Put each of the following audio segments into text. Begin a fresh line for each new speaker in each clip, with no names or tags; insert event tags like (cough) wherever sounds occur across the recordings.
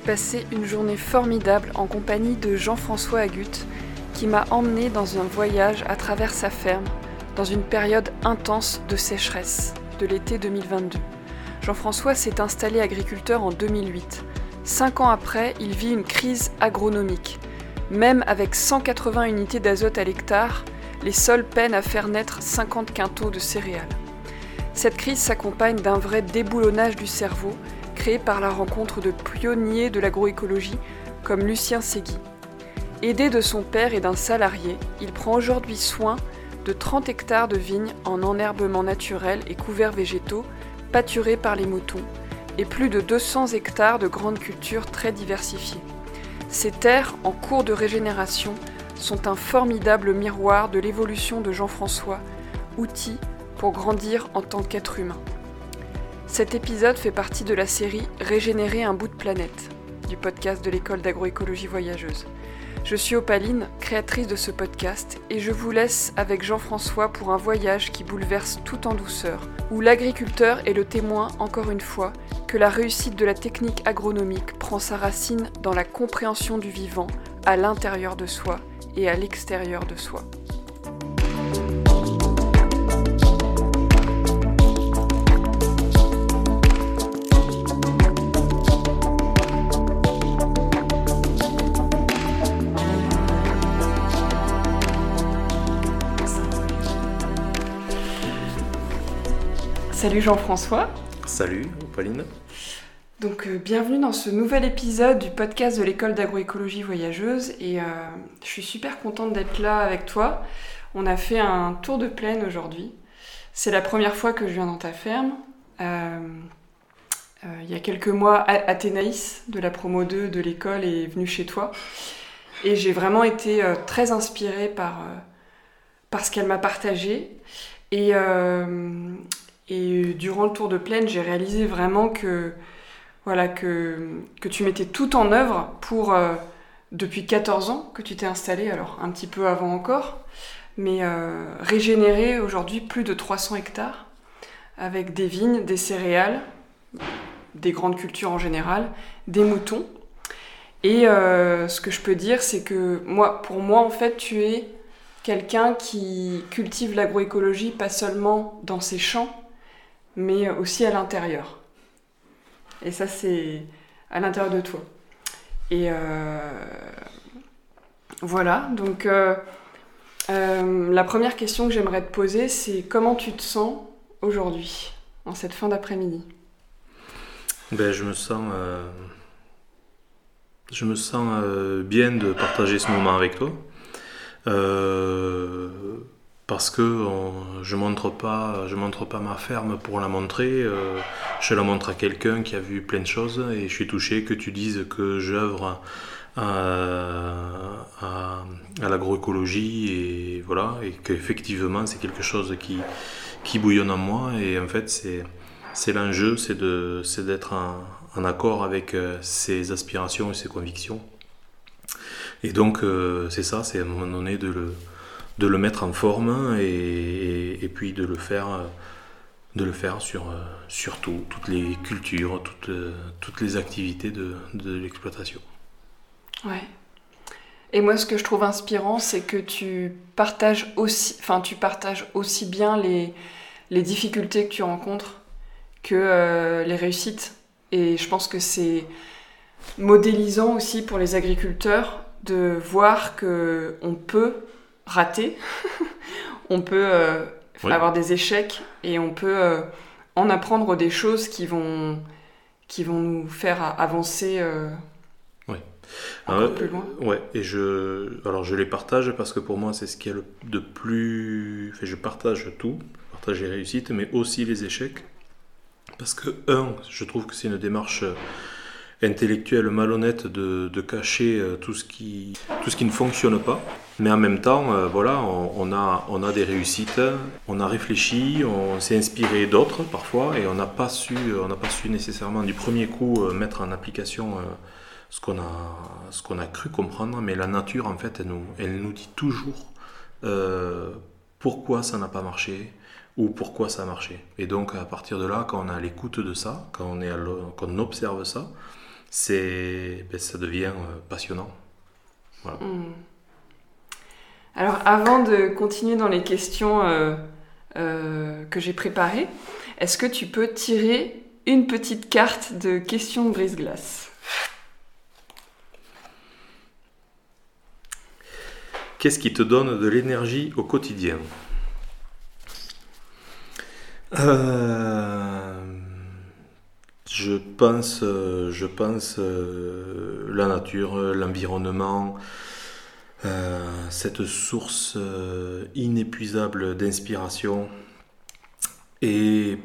j'ai passé une journée formidable en compagnie de Jean-François Agut, qui m'a emmené dans un voyage à travers sa ferme, dans une période intense de sécheresse de l'été 2022. Jean-François s'est installé agriculteur en 2008. Cinq ans après, il vit une crise agronomique. Même avec 180 unités d'azote à l'hectare, les sols peinent à faire naître 50 quintaux de céréales. Cette crise s'accompagne d'un vrai déboulonnage du cerveau, créé par la rencontre de pionniers de l'agroécologie comme Lucien Segui. Aidé de son père et d'un salarié, il prend aujourd'hui soin de 30 hectares de vignes en enherbement naturel et couverts végétaux, pâturés par les moutons, et plus de 200 hectares de grandes cultures très diversifiées. Ces terres, en cours de régénération, sont un formidable miroir de l'évolution de Jean-François, outil pour grandir en tant qu'être humain. Cet épisode fait partie de la série Régénérer un bout de planète, du podcast de l'école d'agroécologie voyageuse. Je suis Opaline, créatrice de ce podcast, et je vous laisse avec Jean-François pour un voyage qui bouleverse tout en douceur, où l'agriculteur est le témoin, encore une fois, que la réussite de la technique agronomique prend sa racine dans la compréhension du vivant à l'intérieur de soi et à l'extérieur de soi. Salut Jean-François.
Salut Pauline.
Donc euh, bienvenue dans ce nouvel épisode du podcast de l'école d'agroécologie voyageuse et euh, je suis super contente d'être là avec toi. On a fait un tour de plaine aujourd'hui. C'est la première fois que je viens dans ta ferme. Euh, il y a quelques mois, Athénaïs de la promo 2 de l'école est venue chez toi et j'ai vraiment été très inspirée par, par ce qu'elle m'a partagé. Et, et durant le tour de plaine, j'ai réalisé vraiment que, voilà, que, que tu mettais tout en œuvre pour, euh, depuis 14 ans que tu t'es installé, alors un petit peu avant encore, mais euh, régénérer aujourd'hui plus de 300 hectares avec des vignes, des céréales, des grandes cultures en général, des moutons. Et euh, ce que je peux dire, c'est que moi, pour moi, en fait, tu es quelqu'un qui cultive l'agroécologie pas seulement dans ses champs, mais aussi à l'intérieur. Et ça, c'est à l'intérieur de toi. Et euh, voilà, donc euh, euh, la première question que j'aimerais te poser, c'est comment tu te sens aujourd'hui, en cette fin d'après-midi?
Ben, Je me sens, je me sens bien de partager ce moment avec toi parce que je montre pas je montre pas ma ferme pour la montrer euh, je la montre à quelqu'un qui a vu plein de choses et je suis touché que tu dises que j'œuvre à, l'agroécologie et voilà et qu'effectivement c'est quelque chose qui qui bouillonne en moi et en fait c'est c'est l'enjeu c'est de c'est d'être en, accord avec euh, ses aspirations et ses convictions. Et donc euh, c'est ça c'est à un moment donné de le de le mettre en forme et, puis de le faire, de le faire sur, sur tout, toutes les cultures, toutes, toutes les activités de, de l'exploitation.
Ouais. Et moi, ce que je trouve inspirant, c'est que tu partages aussi, enfin, tu partages aussi bien les, les difficultés que tu rencontres que euh, les réussites. Et je pense que c'est modélisant aussi pour les agriculteurs de voir que on peut rater, (laughs) on peut euh, avoir des échecs et on peut euh, en apprendre des choses qui vont, qui vont nous faire avancer euh, encore plus loin.
Ouais, et je, alors je les partage parce que pour moi c'est ce qui est le de plus. je partage tout, je partage les réussites, mais aussi les échecs. Parce que, un, je trouve que c'est une démarche intellectuelle malhonnête de, de cacher euh, tout ce, qui, tout ce qui ne fonctionne pas. Mais en même temps, euh, voilà, on, a, on a des réussites, on a réfléchi, on s'est inspiré d'autres parfois, et on n'a pas, su, pas su nécessairement du premier coup euh, mettre en application ce qu'on a, ce a cru comprendre. Mais la nature, en fait, elle nous, elle nous dit toujours pourquoi ça n'a pas marché, ou pourquoi ça a marché. Et donc à partir de là, quand on est à l'écoute de ça, quand on, est quand on observe ça, ben, ça devient passionnant.
Hmm. Alors avant de continuer dans les questions que j'ai préparées, est-ce que tu peux tirer une petite carte de questions de brise-glace?
Qu'est-ce qui te donne de l'énergie au quotidien? Euh, Je pense, je pense euh, la nature, l'environnement, euh, cette source inépuisable d'inspiration et,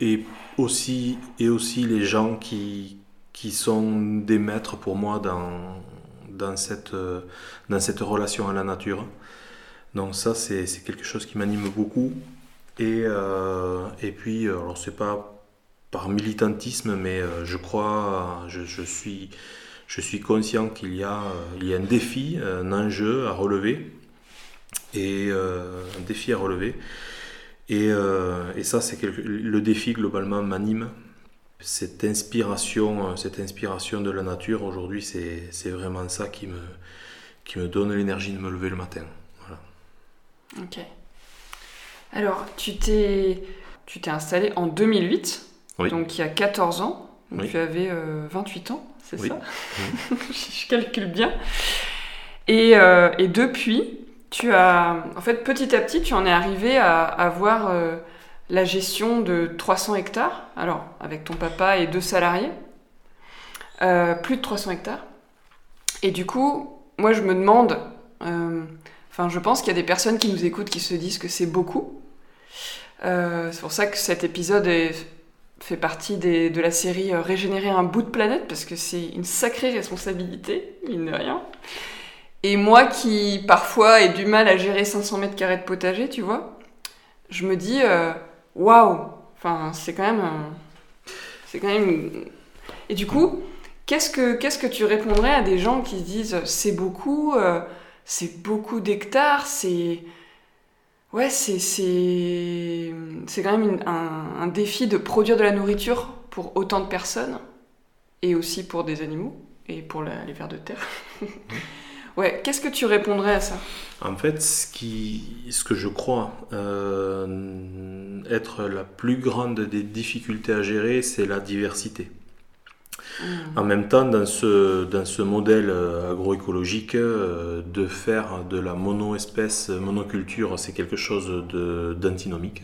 et, aussi, et aussi les gens qui, qui sont des maîtres pour moi dans, dans cette, euh, dans cette relation à la nature. Donc ça, c'est quelque chose qui m'anime beaucoup. Et, euh, et puis, alors c'est pas par militantisme, mais euh, je crois, je, je, suis, je suis conscient qu'il y, a, il y a un défi, un enjeu à relever. Et un défi à relever. Et, et ça, c'est le défi globalement m'anime cette inspiration, euh, cette inspiration de la nature, aujourd'hui, c'est vraiment ça qui me, qui me donne l'énergie de me lever le matin. Voilà.
Ok. Alors, tu t'es tu t'es installé en 2008, donc il y a 14 ans. Donc Tu avais 28 euh, ans, c'est ça? (laughs) Je calcule bien. Et, euh, et, depuis, tu as, en fait, petit à petit, tu en es arrivé à avoir la gestion de 300 hectares, alors avec ton papa et deux salariés, euh, plus de 300 hectares. Et du coup, moi je me demande, euh, enfin je pense qu'il y a des personnes qui nous écoutent qui se disent que c'est beaucoup. Euh, c'est pour ça que cet épisode fait partie de la série Régénérer un bout de planète, parce que c'est une sacrée responsabilité, mine de rien. Et moi qui parfois ai du mal à gérer 500 mètres carrés de potager, tu vois, je me dis waouh Enfin, c'est quand même. C'est quand même. Et du coup, qu'est-ce que, tu répondrais à des gens qui se disent c'est beaucoup, euh, c'est beaucoup d'hectares, c'est. Ouais, c'est, c'est, c'est quand même un, un, défi de produire de la nourriture pour autant de personnes, et aussi pour des animaux, et pour les vers de terre. (laughs) Ouais, qu'est-ce que tu répondrais à ça?
En fait, ce, qui, ce que je crois euh, être la plus grande des difficultés à gérer, c'est la diversité. En même temps, dans ce, dans ce modèle euh, agroécologique, euh, de faire de la monoespèce, monoculture, c'est quelque chose d'antinomique.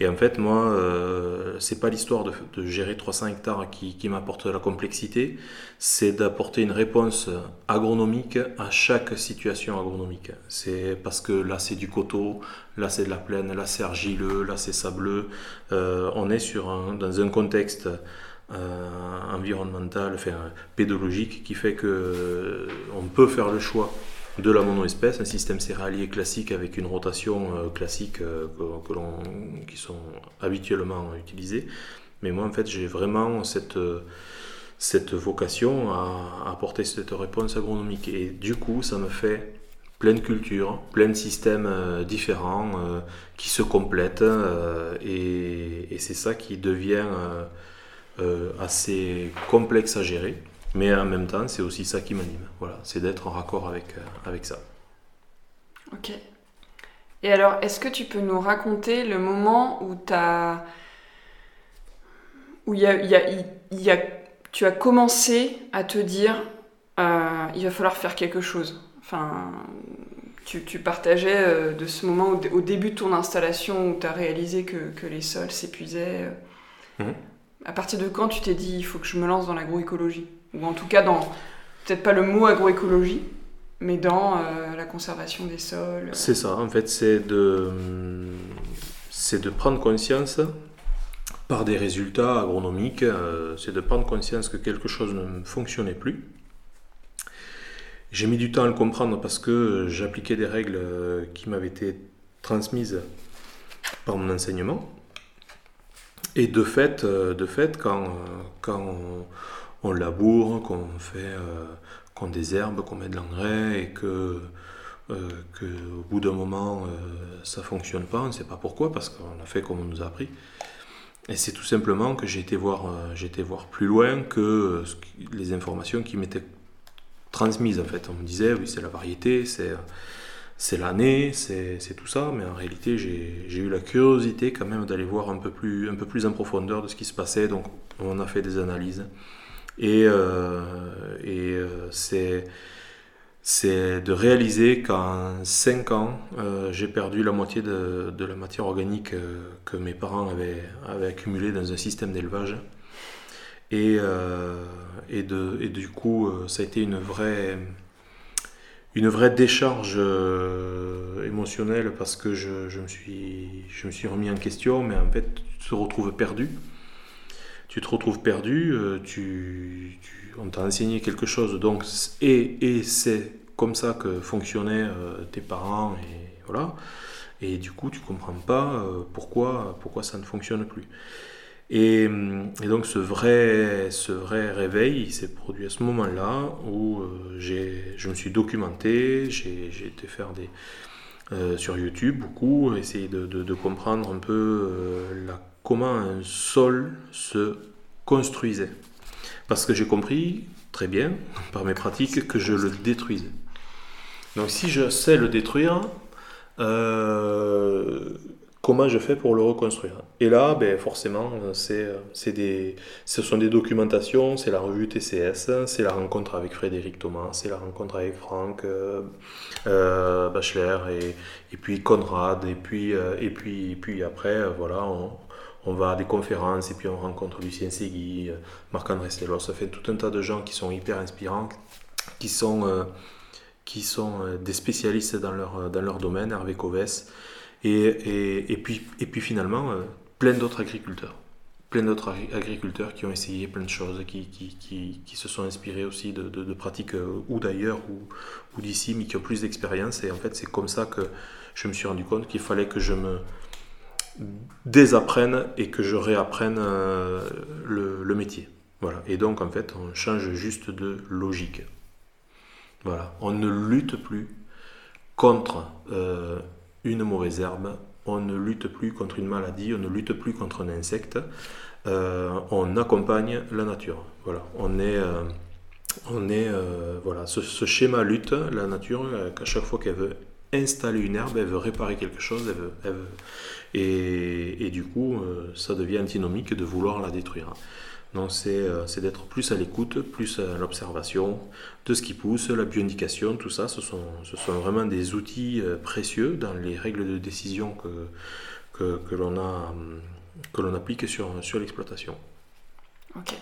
Et en fait, moi, euh, c'est pas l'histoire de, gérer 300 hectares qui, qui m'apporte la complexité, c'est d'apporter une réponse agronomique à chaque situation agronomique. C'est parce que là, c'est du coteau, là, c'est de la plaine, là, c'est argileux, là, c'est sableux. Euh, on est sur dans un contexte environnemental, enfin, pédologique, qui fait que euh, on peut faire le choix de la monoespèce, un système céréalier classique avec une rotation euh, classique euh, que, l'on, qui sont habituellement utilisées. Mais moi, en fait, j'ai vraiment cette, cette vocation à apporter cette réponse agronomique. Et du coup, ça me fait plein de cultures, plein de systèmes euh, différents qui se complètent. et, c'est ça qui devient assez complexe à gérer. Mais en même temps, c'est aussi ça qui m'anime. Voilà, c'est d'être en raccord avec, euh, avec ça.
Ok. Et alors, est-ce que tu peux nous raconter le moment où tu as. où y a, y a, y a, tu as commencé à te dire euh, il va falloir faire quelque chose? Enfin, tu, tu partageais euh, de ce moment au, début de ton installation où tu as réalisé que, que les sols s'épuisaient. Mmh. À partir de quand tu t'es dit il faut que je me lance dans l'agroécologie? Ou en tout cas dans, peut-être pas le mot agroécologie, mais dans euh, la conservation des sols.
C'est ça, en fait, c'est de, c'est de prendre conscience par des résultats agronomiques, euh, c'est de prendre conscience que quelque chose ne fonctionnait plus. J'ai mis du temps à le comprendre parce que j'appliquais des règles euh, qui m'avaient été transmises par mon enseignement. Et de fait, de fait quand, quand on laboure, qu'on fait, euh, qu'on désherbe, qu'on met de l'engrais et que, euh, que bout d'un moment euh, ça fonctionne pas, on ne sait pas pourquoi parce qu'on a fait comme on nous a appris. Et c'est tout simplement que j'ai été, voir, euh, voir plus loin que euh, les informations qui m'étaient transmises. En fait, on me disait, oui, c'est la variété, c'est, c'est l'année, c'est, tout ça, mais en réalité, j'ai, eu la curiosité quand même d'aller voir un peu, plus, en profondeur de ce qui se passait. Donc, on a fait des analyses. Et, et c'est c'est de réaliser qu'en 5 ans, euh, j'ai perdu la moitié de, la matière organique euh, que mes parents avaient, accumulée dans un système d'élevage. Euh, et, du coup, ça a été une vraie, une vraie décharge émotionnelle parce que je, me suis, je me suis remis en question, mais en fait, tu te retrouves perdu. Tu te retrouves perdu, tu on t'a enseigné quelque chose, donc, et, et c'est comme ça que fonctionnaient euh, tes parents, et voilà. Et du coup, tu comprends pas euh, pourquoi, pourquoi ça ne fonctionne plus. Et, donc ce vrai, ce vrai réveil, il s'est produit à ce moment-là où euh, je me suis documenté, j'ai été faire des, sur YouTube beaucoup, essayer de, comprendre un peu la, comment un sol se construisait. Parce que j'ai compris très bien, (laughs) par mes pratiques, que je le détruisais. Donc si je sais le détruire, euh, comment je fais pour le reconstruire. Et là, ben, forcément, c'est, des, ce sont des documentations, c'est la revue TCS, c'est la rencontre avec Frédéric Thomas, c'est la rencontre avec Franck euh, euh, Bachler et, et, puis Conrad, et puis, et puis, puis après, voilà, on, on va à des conférences et puis on rencontre Lucien Segui, euh, Marc-André Stellos, ça fait tout un tas de gens qui sont hyper inspirants, qui sont, euh, qui sont euh, des spécialistes dans leur, dans leur domaine, Hervé Coves, et, puis, finalement plein d'autres agriculteurs. Plein d'autres agriculteurs qui ont essayé plein de choses, qui, se sont inspirés aussi de, pratiques ou d'ailleurs ou, d'ici, mais qui ont plus d'expérience. Et en fait, c'est comme ça que je me suis rendu compte qu'il fallait que je me, désapprenne et que je réapprenne euh, le, métier. Voilà. Et donc, en fait, on change juste de logique. Voilà. On ne lutte plus contre euh, une mauvaise herbe, on ne lutte plus contre une maladie, on ne lutte plus contre un insecte. Euh, on accompagne la nature. Voilà. On est, on est voilà. Ce, schéma lutte, la nature, qu'à chaque fois qu'elle veut installer une herbe, elle veut réparer quelque chose, elle veut, et, du coup, euh, ça devient antinomique de vouloir la détruire. Donc euh, c'est d'être plus à l'écoute, plus à l'observation de ce qui pousse, la bioindication, tout ça, ce sont, ce sont vraiment des outils euh, précieux dans les règles de décision que, que, l'on que applique sur, sur l'exploitation.
Ok.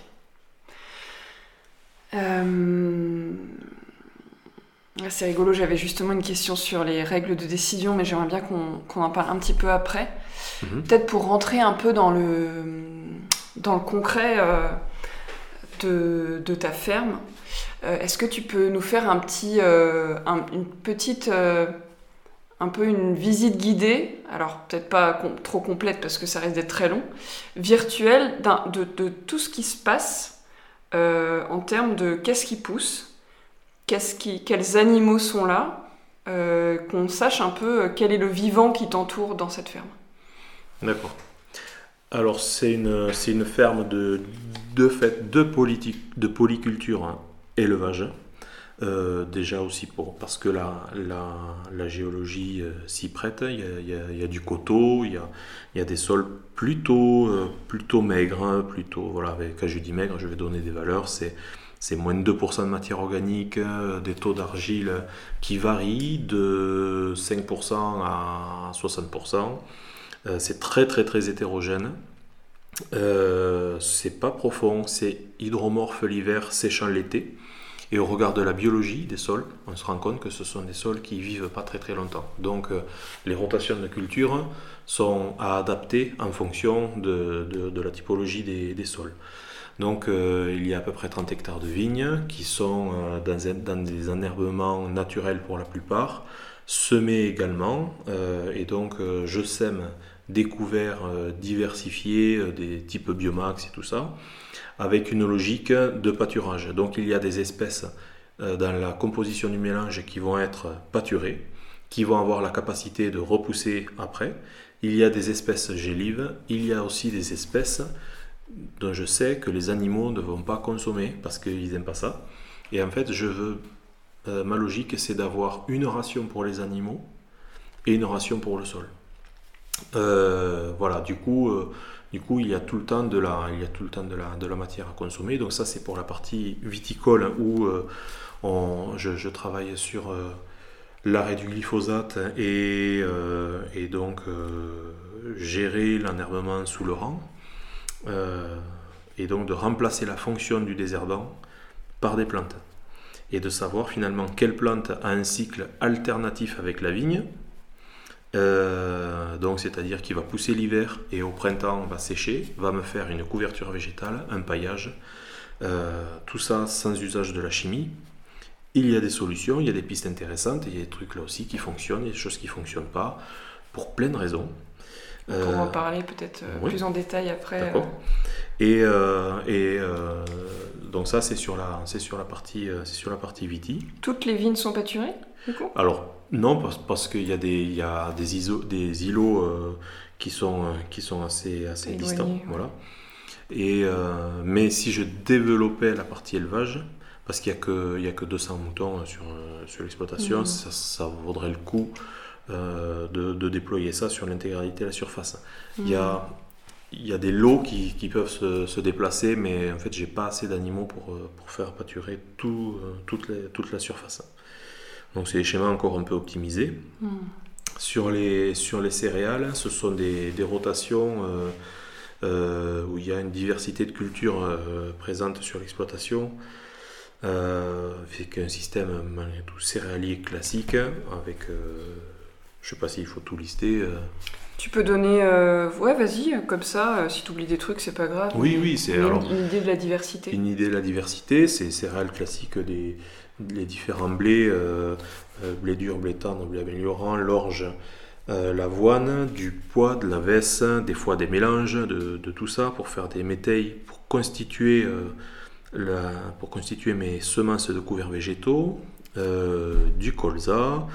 C'est rigolo, j'avais justement une question sur les règles de décision, mais j'aimerais bien qu'on en parle un petit peu après. Mhm. Peut-être pour rentrer un peu dans le, dans le concret euh, de, ta ferme, euh, est-ce que tu peux nous faire un petit, euh, une petite, un peu une visite guidée, alors peut-être pas trop complète parce que ça risque d'être très long, virtuelle de, tout ce qui se passe en termes de qu'est-ce qui pousse quels animaux sont là, qu'on sache un peu quel est le vivant qui t'entoure dans cette ferme?
D'accord. Alors c'est une, une ferme de, de, fait, de, politique, de polyculture hein, élevage. Euh, déjà aussi pour, parce que la, la, géologie s'y prête, il y, a, y du coteau, il y a, y a des sols plutôt, plutôt maigres, hein, plutôt, voilà, quand je dis maigre, je vais donner des valeurs, c'est c'est moins de 2% de matière organique, euh, des taux d'argile qui varient de 5% à 60%. Euh, c'est très très très hétérogène. Euh, c'est pas profond, c'est hydromorphe l'hiver, séchant l'été. Et au regard de la biologie des sols, on se rend compte que ce sont des sols qui vivent pas très très longtemps. Donc les rotations de culture sont à adapter en fonction de, la typologie des sols. Donc euh, il y a à peu près 30 hectares de vignes qui sont euh, dans, des enherbements naturels pour la plupart, semés également. Euh, et donc je sème des couverts diversifiés, des types biomax et tout ça, avec une logique de pâturage. Donc il y a des espèces dans la composition du mélange qui vont être pâturées, qui vont avoir la capacité de repousser après. Il y a des espèces gélives, il y a aussi des espèces dont je sais que les animaux ne vont pas consommer parce qu'ils n'aiment pas ça. Et en fait, je veux, euh, ma logique, c'est d'avoir une ration pour les animaux et une ration pour le sol. Euh, voilà, du coup, euh, du coup, il y a tout le temps de la, il y a tout le temps de la, matière à consommer. Donc ça, c'est pour la partie viticole où je, travaille sur l'arrêt du glyphosate et, et donc gérer l'enherbement sous le rang. et donc de remplacer la fonction du désherbant par des plantes. Et de savoir finalement quelle plante a un cycle alternatif avec la vigne, euh, donc c'est-à-dire qu'il va pousser l'hiver et au printemps va sécher, va me faire une couverture végétale, un paillage, euh, tout ça sans usage de la chimie. Il y a des solutions, il y a des pistes intéressantes, il y a des trucs là aussi qui fonctionnent, il y a des choses qui ne fonctionnent pas, pour plein de raisons.
Pour en euh, parler peut-être plus en détail après.
Et, et donc ça c'est sur la c'est sur la partie c'est sur la partie viti.
Toutes les vignes sont pâturées
Alors non, parce, parce qu'il y a des, il y a des, iso, des îlots euh, qui, sont, euh, qui sont assez, assez distants. Voilà. Et, euh, mais si je développais la partie élevage, parce qu'il n'y a, que, a que 200 moutons sur, sur l'exploitation, mhm. ça, ça, vaudrait le coup de, de, déployer ça sur l'intégralité de la surface. Il, y a, mhm. Il y a des lots qui, qui peuvent se, se, déplacer, mais en fait, j'ai pas assez d'animaux pour, pour faire pâturer tout, toute, les, toute la surface. Donc c'est des schémas encore un peu optimisés. Hmm. Sur, les, sur les céréales, ce sont des, des rotations euh, euh, où il y a une diversité de cultures euh, présentes sur l'exploitation. fait qu'un système malgré tout céréalier classique avec je sais pas s'il faut tout lister
tu peux donner ouais vas-y comme ça si tu oublies des trucs c'est pas grave.
Oui oui c'est
une, une, idée de la diversité.
une idée de la diversité c'est céréales classiques des les différents blés, euh, euh, blé dur, blé tendre, blé améliorant, l'orge, euh, l'avoine, du pois, de la vesse, des fois des mélanges de, tout ça pour faire des métailles, pour constituer, pour constituer mes semences de couverts végétaux, du colza,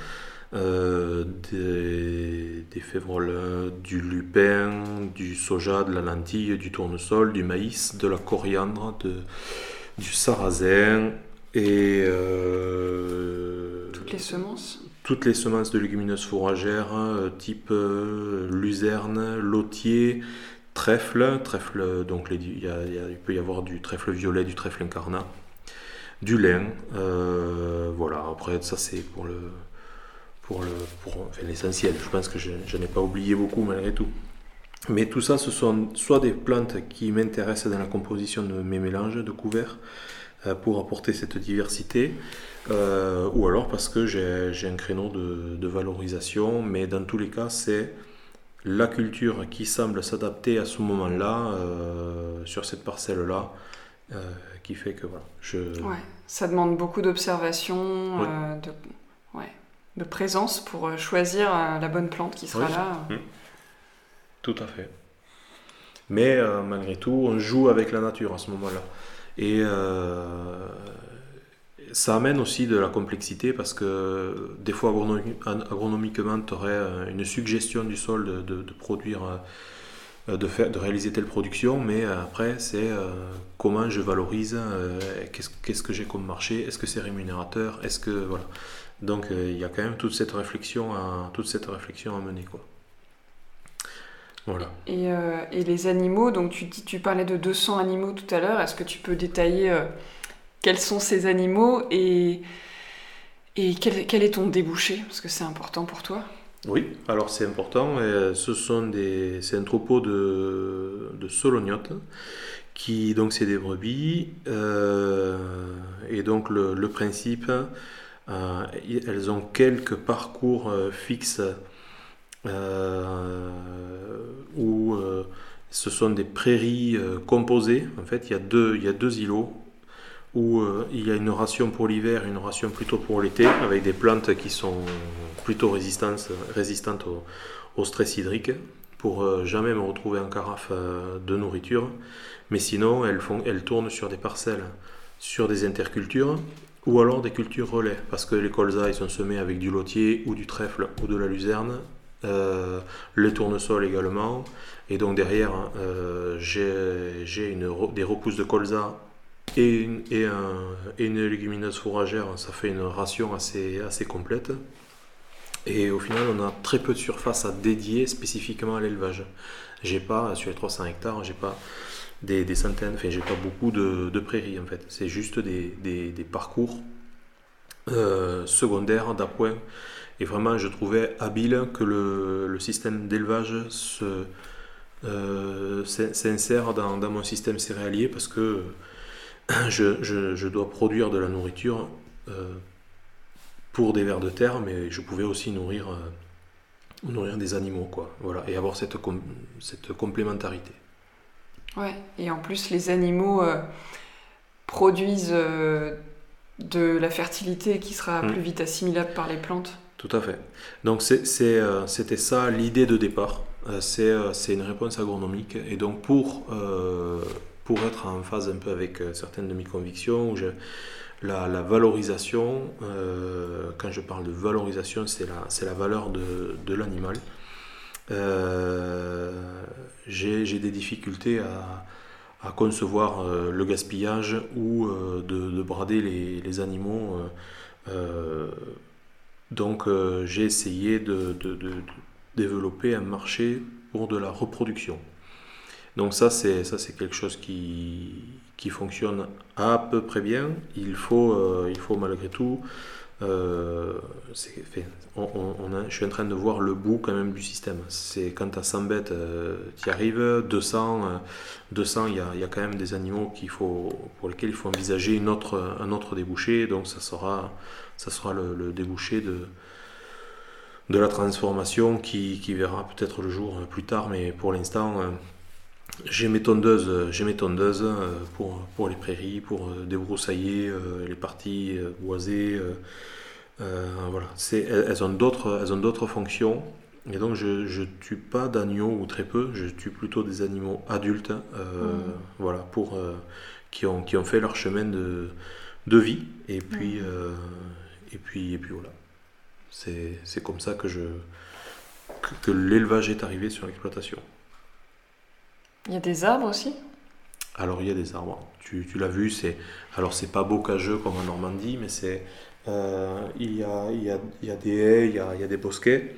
des, des févroles, du lupin, du soja, de la lentille, du tournesol, du maïs, de la coriandre, de, du sarrasin, et
euh, toutes les semences
Toutes les semences de légumineuses fourragères, euh, type euh, luzerne, lotier, trèfle. Trèfle, donc il, peut y avoir du trèfle violet, du trèfle incarnat, du lin. voilà, après ça c'est pour le pour le pour l'essentiel. Je pense que je, je n'ai pas oublié beaucoup malgré tout. Mais tout ça, ce sont soit des plantes qui m'intéressent dans la composition de mes mélanges de couverts, euh, pour apporter cette diversité, euh, ou alors parce que j'ai un créneau de, valorisation, mais dans tous les cas, c'est la culture qui semble s'adapter à ce moment-là, euh, sur cette parcelle-là, qui fait que voilà. Je...
Ouais, ça demande beaucoup d'observation, de, ouais, de présence pour choisir la bonne plante qui sera là. Mmh.
Tout à fait. Mais malgré tout, on joue avec la nature à ce moment-là. Et euh, ça amène aussi de la complexité parce que des fois agronomiquement, tu aurais euh, une suggestion du sol de, produire, euh, de, faire, de réaliser telle production, mais après c'est comment je valorise, qu'est-ce que j'ai comme marché, est-ce que c'est rémunérateur, est-ce que voilà. Donc il y a quand même toute cette réflexion à, toute cette réflexion à mener quoi.
Euh, et, les animaux, donc tu, tu parlais de 200 animaux tout à l'heure, est-ce que tu peux détailler euh, quels sont ces animaux et, et quel, est ton débouché? Parce que c'est important pour toi.
Oui, alors c'est important. ce sont des, c'est un troupeau de, de solognotes qui donc c'est des brebis euh, et donc le, le principe, elles ont quelques parcours fixes euh, où euh, ce sont des prairies euh, composées. En fait, il y a deux, îlots où il y a une ration pour l'hiver et une ration plutôt pour l'été, avec des plantes qui sont plutôt résistantes, au, stress hydrique, pour jamais me retrouver en carafe de nourriture. Mais sinon, elles tournent sur des parcelles, sur des intercultures, ou alors des cultures relais, parce que les colzas ils sont semés avec du lotier ou du trèfle ou de la luzerne, les tournesols également. Et donc derrière, j'ai des repousses de colza et une, et, une légumineuse fourragère. Ça fait une ration assez, assez complète. Et au final, on a très peu de surface à dédier spécifiquement à l'élevage. J'ai pas, sur les 300 hectares, j'ai pas des, centaines, enfin, j'ai pas beaucoup de, prairies en fait. C'est juste des, parcours euh, secondaires d'appoint. Et vraiment, je trouvais habile que le, système d'élevage euh, s'insère dans, mon système céréalier parce que (clears throat) je, dois produire de la nourriture. Euh, pour des vers de terre, mais je pouvais aussi nourrir, nourrir des animaux, quoi. Voilà, et avoir cette, cette complémentarité.
Ouais, et en plus, les animaux euh, produisent euh, de la fertilité qui sera mm. plus vite assimilable par les plantes.
Tout à fait. Donc c'était ça l'idée de départ. c'est une réponse agronomique. Et donc pour, pour être en phase un peu avec certaines de mes convictions, où je, la, valorisation, euh, quand je parle de valorisation, c'est la, la valeur de, l'animal. Euh, j'ai des difficultés à, concevoir euh, le gaspillage ou de, brader les, animaux. donc j'ai essayé de, développer un marché pour de la reproduction. Donc ça, c'est ça, c'est quelque chose qui, qui fonctionne à peu près bien. Il faut, euh, il faut malgré tout, euh, je suis en train de voir le bout quand même du système. C'est quand tu as 100 bêtes, euh, tu y arrives, 200, 200 il y a, quand même des animaux pour lesquels il faut envisager un autre débouché. Donc ça sera, le, débouché de, la transformation qui verra peut-être le jour plus tard, mais pour l'instant j'ai mes tondeuses, j'ai mes tondeuses euh, pour, pour les prairies, pour euh, débroussailler euh, les parties boisées. voilà. elles, ont d'autres, elles ont d'autres fonctions. Et donc je ne tue pas d'agneaux ou très peu, je tue plutôt des animaux adultes mmh. voilà, pour, qui, ont, qui ont fait leur chemin de, de vie. Et puis, mmh. et puis, et puis voilà. C'est comme ça que, je, que l'élevage est arrivé sur l'exploitation.
Il y a des arbres aussi?
Alors il y a des arbres. Tu, tu l'as vu, c'est alors c'est pas bocageux comme en Normandie, mais c'est euh, il, y a, il, il, y a, des haies, il y a, il y a des bosquets,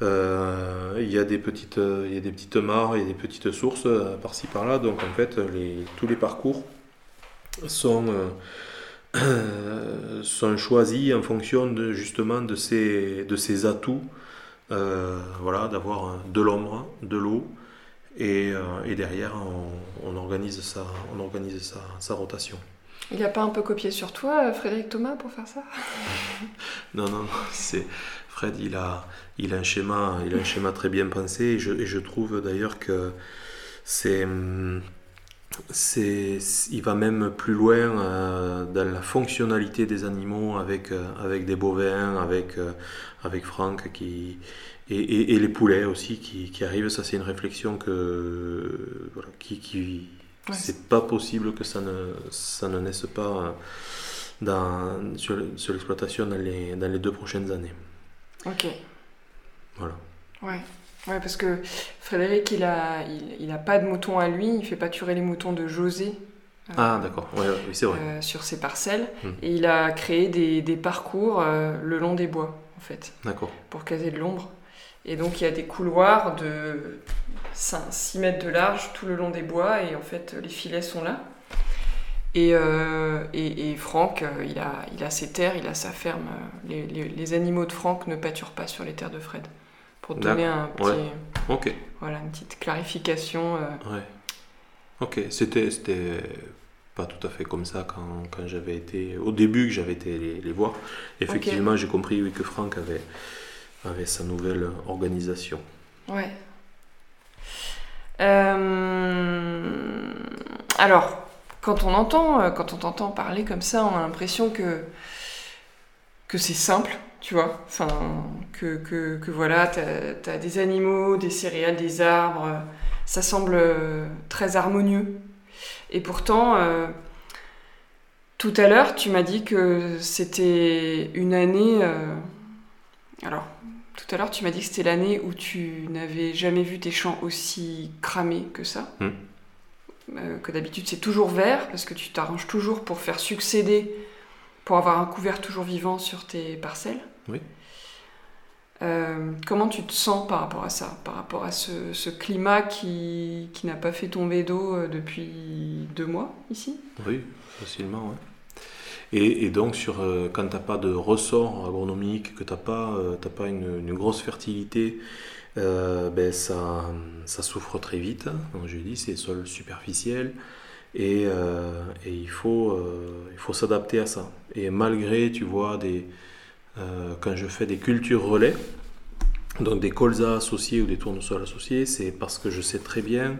euh, il, y a des petites, il y a des petites mares, il y a des petites sources euh, par-ci par-là. Donc en fait, tous les parcours sont, (coughs) sont choisis en fonction de, justement de ces, de ces atouts. voilà, d'avoir de l'ombre, de l'eau, euh, et, derrière, on, organise, sa, on organise sa, rotation.
Il n'a pas un peu copié sur toi, Frédéric Thomas, pour faire ça? (laughs)
Non, non, c'est Fred, il a, il a un schéma, il a un schéma très bien pensé, et je, et je trouve d'ailleurs que c'est, c'est, il va même plus loin euh, dans la fonctionnalité des animaux avec, euh, avec des bovins, avec, avec Franck qui et, les poulets aussi qui, arrivent, ça c'est une réflexion que voilà, qui, qui c'est pas possible que ça ne ça ne naisse pas dans, sur, l'exploitation dans les, dans les deux prochaines années.
Ok.
Voilà.
Ouais. Ouais, parce que Frédéric, il a, il, a pas de moutons à lui, il fait pâturer les moutons de José.
Euh, ah, d'accord, oui, c'est vrai.
Euh, sur ses parcelles. Hmm. Et il a créé des, des parcours euh, le long des bois, en fait.
D'accord.
Pour caser de l'ombre. Et donc il y a des couloirs de 6 mètres de large tout le long des bois et en fait les filets sont là. Et, euh, et, Franck, euh, il a, il a ses terres, il a sa ferme. Les, les, animaux de Franck ne pâturent pas sur les terres de Fred. Pour donner un
petit,
voilà, une petite clarification. Euh.
Ouais. Ok, c'était pas tout à fait comme ça quand, quand j'avais été. Au début que j'avais été les, les voir. Effectivement, j'ai compris oui, que Franck avait avec sa nouvelle organisation.
Ouais. Euh, alors, quand on entend, euh, quand on t'entend parler comme ça, on a l'impression que que c'est simple, tu vois. Enfin, que, que, que voilà, t'as as des animaux, des céréales, des arbres. Ça semble euh, très harmonieux. Et pourtant, tout à l'heure, tu m'as dit que c'était une année. alors, tout à l'heure, tu m'as dit que c'était l'année où tu n'avais jamais vu tes champs aussi cramés que ça.
Hmm.
Euh, que d'habitude c'est toujours vert, parce que tu t'arranges toujours pour faire succéder, pour avoir un couvert toujours vivant sur tes parcelles.
Oui.
Euh, comment tu te sens par rapport à ça, par rapport à ce, climat qui, qui n'a pas fait tomber d'eau euh, depuis deux mois ici?
Oui, facilement, oui. Et, donc, sur, euh, quand tu n'as pas de ressort agronomique, que tu n'as pas, pas une, grosse fertilité, ben ça, ça souffre très vite. Donc, je dis, c'est sol superficiel. Et, et il faut, faut s'adapter à ça. Et malgré, tu vois, des, euh, quand je fais des cultures relais, donc des colzas associés ou des tournesols associés, c'est parce que je sais très bien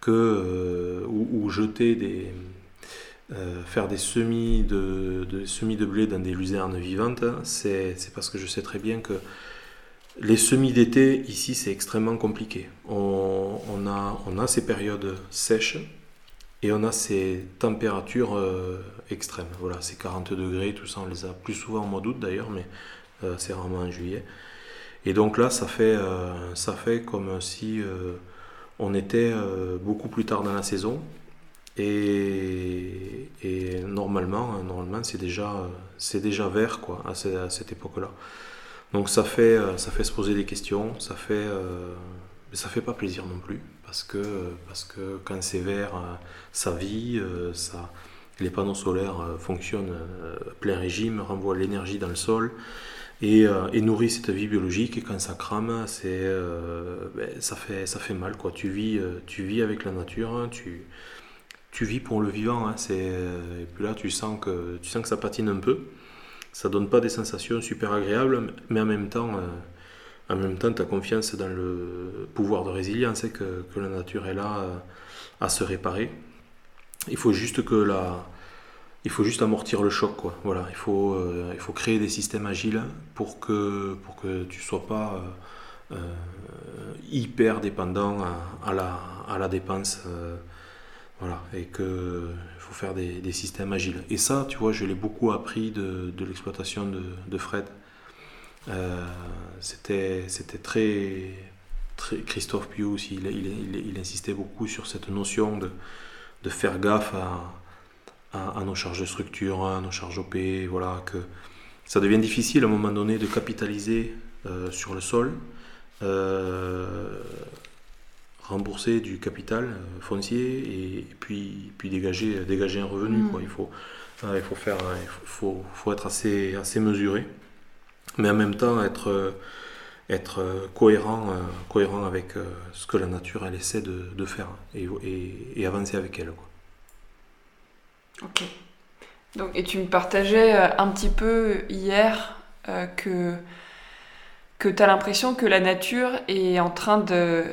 que euh, ou, jeter des euh, faire des semis de, semis de blé dans des luzernes vivantes, c'est parce que je sais très bien que les semis d'été ici c'est extrêmement compliqué. On, a, on a ces périodes sèches et on a ces températures extrêmes. Voilà, c'est 40 degrés, tout ça, on les a plus souvent au mois d'août d'ailleurs, mais euh, c'est rarement en juillet. Et donc là, ça fait, euh, ça fait comme si euh, on était beaucoup plus tard dans la saison. Et, et normalement, hein, normalement c'est déjà, déjà vert quoi, à, cette, époque-là. Donc ça fait, ça fait se poser des questions, ça fait, ça fait pas plaisir non plus, parce que, parce que quand c'est vert, ça vit, ça, les panneaux solaires euh, fonctionnent euh, plein régime, renvoient l'énergie dans le sol et, euh, nourrissent cette vie biologique. Et quand ça crame, ben, ça, fait, ça fait mal. Quoi. Tu, vis, tu vis avec la nature, hein, tu, tu vis pour le vivant. Hein. c'est, et puis là, tu sens, que, tu sens que ça patine un peu. Ça donne pas des sensations super agréables, mais en même temps, en même temps, tu as confiance dans le pouvoir de résilience et que, la nature est là à se réparer. Il faut juste que il faut juste amortir le choc, quoi. Voilà, il faut, euh, il faut créer des systèmes agiles pour que, pour que tu sois pas euh, euh, hyper dépendant à, la, à la dépense. Voilà, et que il faut faire des, systèmes agiles. Et ça, tu vois, je l'ai beaucoup appris de, l'exploitation de, Fred. c'était, c'était très, Christophe Pius, il, il, insistait beaucoup sur cette notion de faire gaffe à, nos charges de structure, à nos charges OP, voilà, que ça devient difficile à un moment donné de capitaliser euh, sur le sol, euh, rembourser du capital euh, foncier et, puis, puis dégager, dégager un revenu. Mm. Quoi. Il, faut, il, faut faire, il faut, faut, être assez, assez mesuré, mais en même temps être être euh, cohérent, euh, cohérent avec ce que la nature elle essaie de, de faire et, et, avancer avec elle. Quoi.
Ok. Donc, et tu me partageais un petit peu hier que, que tu as l'impression que la nature est en train de.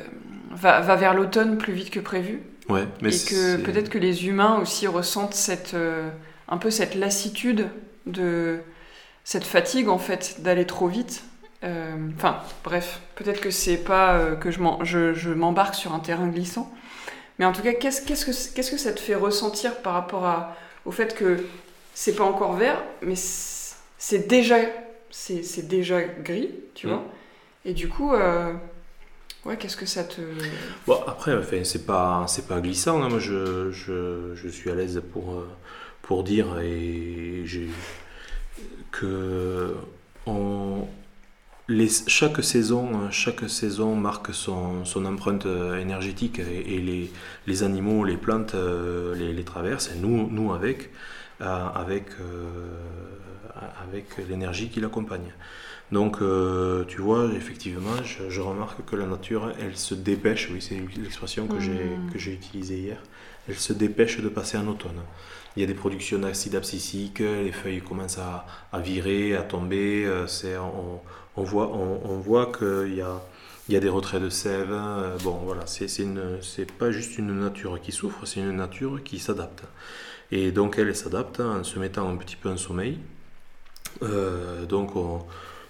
Va, va vers l'automne plus vite que prévu.
Ouais, mais
et que peut-être que les humains aussi ressentent cette, un peu cette lassitude de cette fatigue en fait d'aller trop vite euh, enfin, bref, peut-être que c'est pas euh, que je m'embarque sur un terrain glissant. Mais en tout cas, qu'est-ce que, que ça te fait ressentir par rapport à, au fait que c'est pas encore vert, mais c'est déjà, c'est, déjà gris, tu vois? Mm. Et du coup, euh, ouais, qu'est-ce que ça te.
Bon, après, enfin, c'est pas, c'est pas glissant. Hein. Moi, je, je, je, suis à l'aise pour, pour dire et que on, chaque, saison, euh, chaque saison marque son, son empreinte euh, énergétique et, les, les, animaux, les plantes euh, les, les, traversent, nous, nous avec, avec, avec l'énergie qui l'accompagne. Donc, tu vois, effectivement, je, remarque que la nature, elle se dépêche, oui, c'est l'expression que mmh. j'ai utilisée hier, elle se dépêche de passer en automne. Il y a des productions d'acide abscisique, les feuilles commencent à, à virer, à tomber, c'est, on, on voit, on, voit qu'il y a, il y a des retraits de sève. Euh, bon, voilà, c'est, pas juste une nature qui souffre, c'est une nature qui s'adapte. Et donc elle, s'adapte en se mettant un petit peu en sommeil. Euh, donc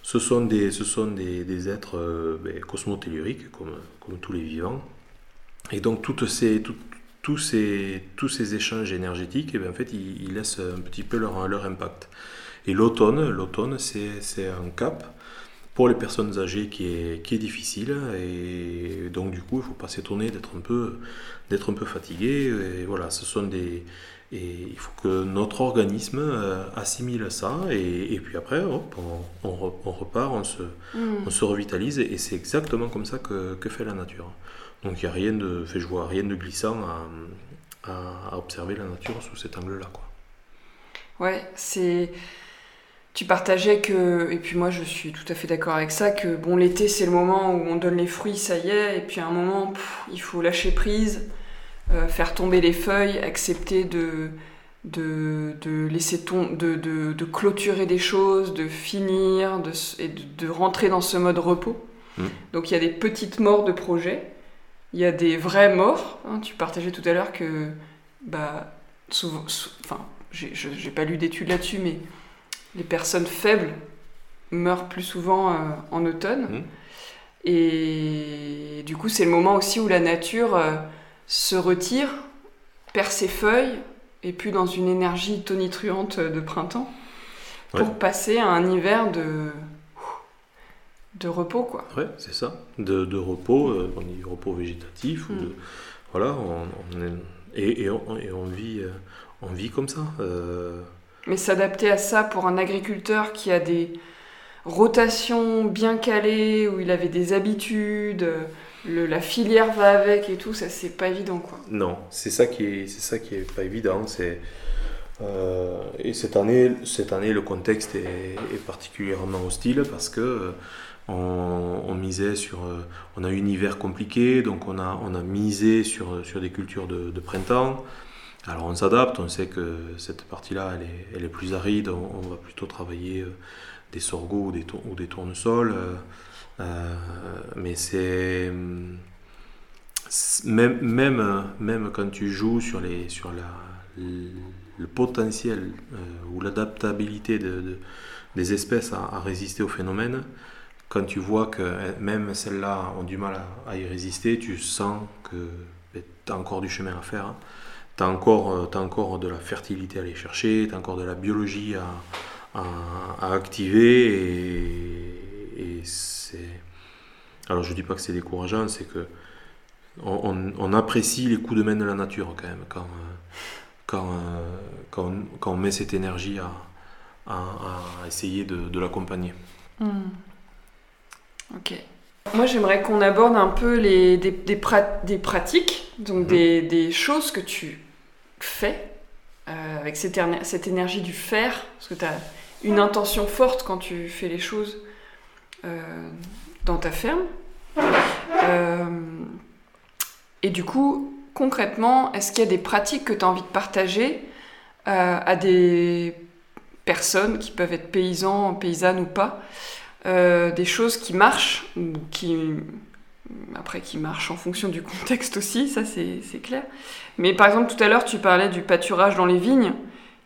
ce sont des, ce sont des, êtres euh, ben, cosmotelluriques, comme, comme tous les vivants. Et donc toutes ces, tous, ces, tous ces échanges énergétiques, et eh bien, en fait, ils, laissent un petit peu leur, leur impact. Et l'automne, l'automne c'est, un cap pour les personnes âgées qui est, qui est difficile. Et donc, du coup, il ne faut pas s'étonner d'être un, peu, un peu fatigué. Et voilà, ce sont des. Et il faut que notre organisme euh, assimile ça. Et, puis après, hop, on, on, repart, on se, mm. on se revitalise. Et c'est exactement comme ça que, que fait la nature. Donc, il y a rien de. je vois rien de glissant à, à, observer la nature sous cet angle-là. Quoi.
Ouais, c'est tu partageais que, et puis moi je suis tout à fait d'accord avec ça, que bon l'été c'est le moment où on donne les fruits, ça y est, et puis à un moment il faut lâcher prise, euh, faire tomber les feuilles, accepter de, de, de laisser ton, de, de, de, clôturer des choses, de finir, de, et de, rentrer dans ce mode repos. Mmh. Donc il y a des petites morts de projets, il y a des vraies morts. Hein. tu partageais tout à l'heure que, bah, souvent, enfin, j'ai pas lu d'études là-dessus, mais les personnes faibles meurent plus souvent euh, en automne. Mmh. Et du coup, c'est le moment aussi où la nature euh, se retire, perd ses feuilles, et puis dans une énergie tonitruante de printemps, pour passer à un hiver de, de repos. Quoi.
Ouais, c'est ça. De, de repos, euh, on dit repos végétatif. Ou de, mmh. voilà, on, et, et, on, et, on, vit, on vit comme ça.
Mais s'adapter à ça pour un agriculteur qui a des rotations bien calées, où il avait des habitudes, le, la filière va avec et tout, ça c'est pas évident quoi.
Non, c'est ça qui est, c'est ça qui est pas évident. C'est euh, et cette année, cette année, le contexte est, particulièrement hostile parce que euh, on, misait sur, euh, on a eu un hiver compliqué, donc on a, on a misé sur, sur des cultures de, printemps. Alors on s'adapte, on sait que cette partie-là, elle est, elle est, plus aride, on, va plutôt travailler des sorgho ou des, ou des tournesols. Euh, euh, mais c'est... Même, même, même quand tu joues sur, les, sur la, le potentiel ou l'adaptabilité de, des espèces à, résister au phénomène, quand tu vois que même celles-là ont du mal à, y résister, tu sens que ben, tu as encore du chemin à faire. Hein tu as, euh, encore de la fertilité à aller chercher, tu as encore de la biologie à, à, activer. C'est. Alors je dis pas que c'est décourageant, c'est que on, on, apprécie les coups de main de la nature quand même, quand, euh, quand, euh, quand, on, quand on, met cette énergie à, à essayer de, de l'accompagner.
Hmm. Ok. Moi, j'aimerais qu'on aborde un peu les, des, des, des pratiques, donc mhm. des, des, choses que tu fais euh, avec cette, cette, énergie du faire, parce que tu as une intention forte quand tu fais les choses dans ta ferme. Euh, et du coup, concrètement, est-ce qu'il y a des pratiques que tu as envie de partager à des personnes qui peuvent être paysans, paysannes ou pas, des choses qui marchent ou qui après qui marche en fonction du contexte aussi, ça c'est clair. Mais par exemple, tout à l'heure, tu parlais du pâturage dans les vignes,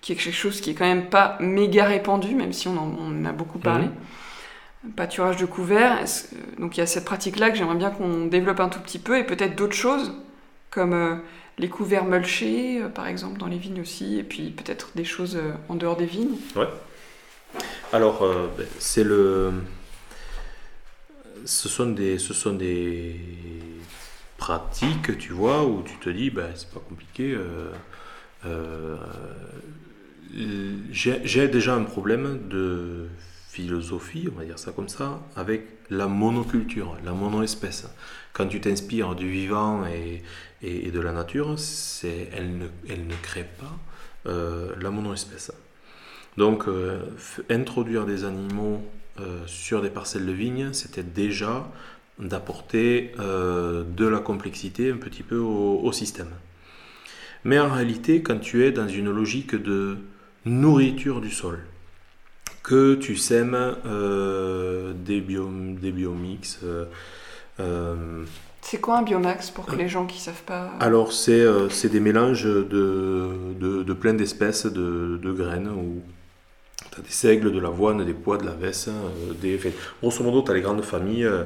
qui est quelque chose qui est quand même pas méga répandu, même si on en, a beaucoup parlé. Mhm. Pâturage de couvert, donc il y a cette pratique-là que j'aimerais bien qu'on développe un tout petit peu, et peut-être d'autres choses, comme euh, les couverts mulchés, euh, par exemple, dans les vignes aussi, et puis peut-être des choses euh, en dehors des vignes.
Ouais. Alors, ben, c'est le ce sont des, ce sont des pratiques, tu vois, où tu te dis, ben, c'est pas compliqué. J'ai déjà un problème de philosophie, on va dire ça comme ça, avec la monoculture, la monoespèce. Quand tu t'inspires du vivant et, de la nature, elle ne, crée pas euh, la monoespèce. Donc, introduire des animaux euh, sur des parcelles de vignes, c'était déjà d'apporter euh, de la complexité un petit peu au, système. Mais en réalité, quand tu es dans une logique de nourriture du sol, que tu sèmes euh, des, des biomix,
c'est quoi un biomax pour que les gens qui ne savent pas
Alors, c'est des mélanges de, de, plein d'espèces de, de, graines ou tu as des seigles, de l'avoine, des pois, de la vesse, euh, des... grosso modo, tu as les grandes familles euh,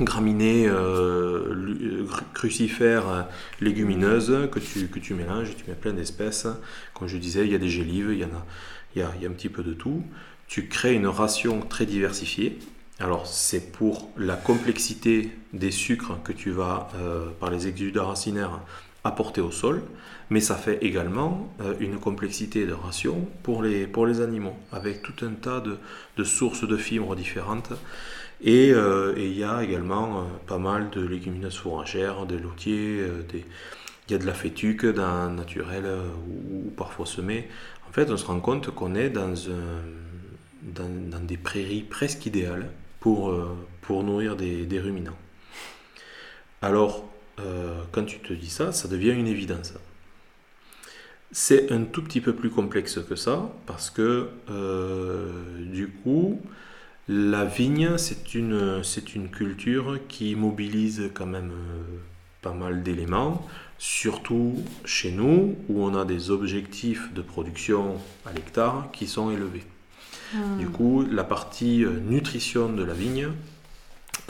graminées, euh, crucifères, légumineuses que tu, que tu mélanges, tu mets plein d'espèces. Comme je disais, il y a des gélives, il y, en a, il y, a, y a un petit peu de tout. Tu crées une ration très diversifiée Alors c'est pour la complexité des sucres que tu vas, euh, par les exudats racinaires, apporter au sol, mais ça fait également euh, une complexité de ration pour les, pour les animaux, avec tout un tas de, de sources de fibres différentes. Et euh, il y a également pas mal de légumineuses fourragères, des loutiers, des, il y a de la fétuque dans naturel ou, ou, parfois semée. En fait, on se rend compte qu'on est dans, des prairies presque idéales pour, euh, nourrir des, ruminants. Alors, euh, quand tu te dis ça, ça devient une évidence. C'est un tout petit peu plus complexe que ça, parce que euh, du coup, la vigne, c'est une, c'est une culture qui mobilise quand même pas mal d'éléments, surtout chez nous, où on a des objectifs de production à l'hectare qui sont élevés. Du hmm. coup, la partie euh, nutrition de la vigne,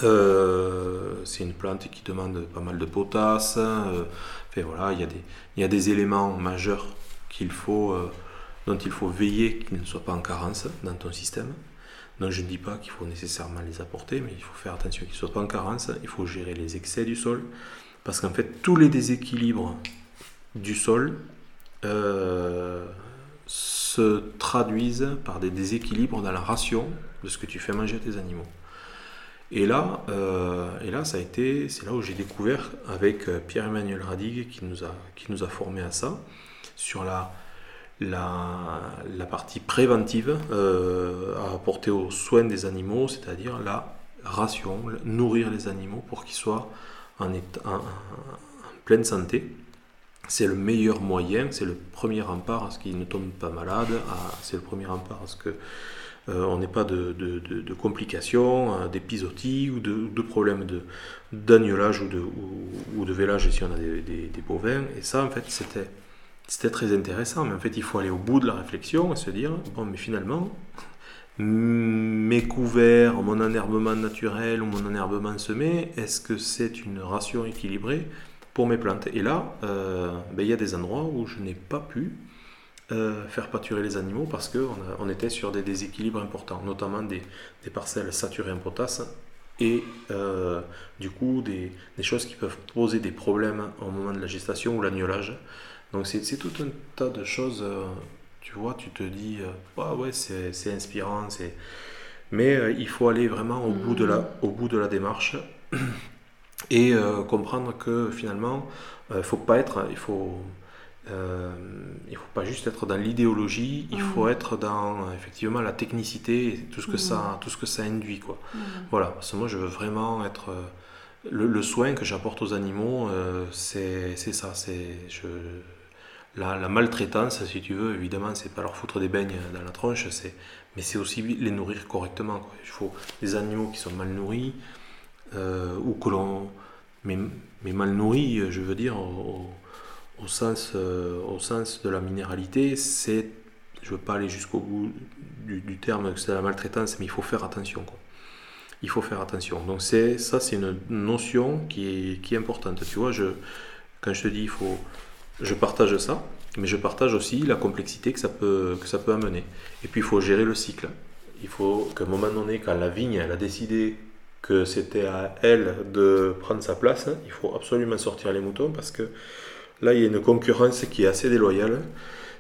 euh, c'est une plante qui demande pas mal de potasse. Euh, voilà, il y, a des, il y a des éléments majeurs qu'il faut, euh, dont il faut veiller qu'ils ne soient pas en carence dans ton système. Donc je ne dis pas qu'il faut nécessairement les apporter, mais il faut faire attention qu'ils ne soient pas en carence. Il faut gérer les excès du sol. Parce qu'en fait, tous les déséquilibres du sol euh, se traduisent par des déséquilibres dans la ration de ce que tu fais manger à tes animaux. Et là, euh, et là ça a été, c'est là où j'ai découvert avec euh, Pierre-Emmanuel Radigue qui nous a, qui nous a formé à ça, sur la, la, partie préventive à apporter aux soins des animaux, c'est-à-dire la ration, nourrir les animaux pour qu'ils soient en, pleine santé c'est le meilleur moyen, c'est le premier rempart à ce qu'ils ne tombent pas malades, c'est le premier rempart à ce que euh, on n'ait pas de, complications, euh, ou de, problèmes d'agnolage ou de, ou, de vélage si on a des, des, des, bovins. Et ça, en fait, c'était très intéressant. Mais en fait, il faut aller au bout de la réflexion et se dire, bon, mais finalement, mes couverts, mon enherbement naturel ou mon enherbement semé, est-ce que c'est une ration équilibrée pour mes plantes? Et là, euh, ben, il y a des endroits où je n'ai pas pu euh, faire pâturer les animaux parce qu'on on était sur des déséquilibres importants, notamment des, des parcelles saturées en potasse et euh, du coup des, des, choses qui peuvent poser des problèmes au moment de la gestation ou l'agnolage. Donc c'est tout un tas de choses, tu vois, tu te dis, ah ouais, c'est inspirant, mais il faut aller vraiment au, bout de la, au bout de la démarche (clears throat) et euh, comprendre que finalement, il euh, faut pas être, il faut, euh, il faut pas juste être dans l'idéologie, il faut être dans effectivement la technicité et tout ce que ça, tout ce que ça induit quoi. Voilà, parce que moi je veux vraiment être le, le soin que j'apporte aux animaux, c'est ça, c'est je la, maltraitance, si tu veux, évidemment, c'est pas leur foutre des beignes dans la tronche, c'est, mais c'est aussi les nourrir correctement. Quoi. Il faut des animaux qui sont mal nourris, euh, ou que l'on. Mais, mal nourri, je veux dire, au, au, sens, euh, au sens de la minéralité, c'est. Je veux pas aller jusqu'au bout du, terme que c'est la maltraitance, mais il faut faire attention. Il faut faire attention. Donc, c'est, ça, c'est une notion qui est, qui est importante. Tu vois, je, quand je te dis, il faut. Je partage ça, mais je partage aussi la complexité que ça peut, que ça peut amener. Et puis, il faut gérer le cycle. Il faut qu'à un moment donné, quand la vigne a décidé que c'était à elle de prendre sa place. Il faut absolument sortir les moutons parce que là, il y a une concurrence qui est assez déloyale.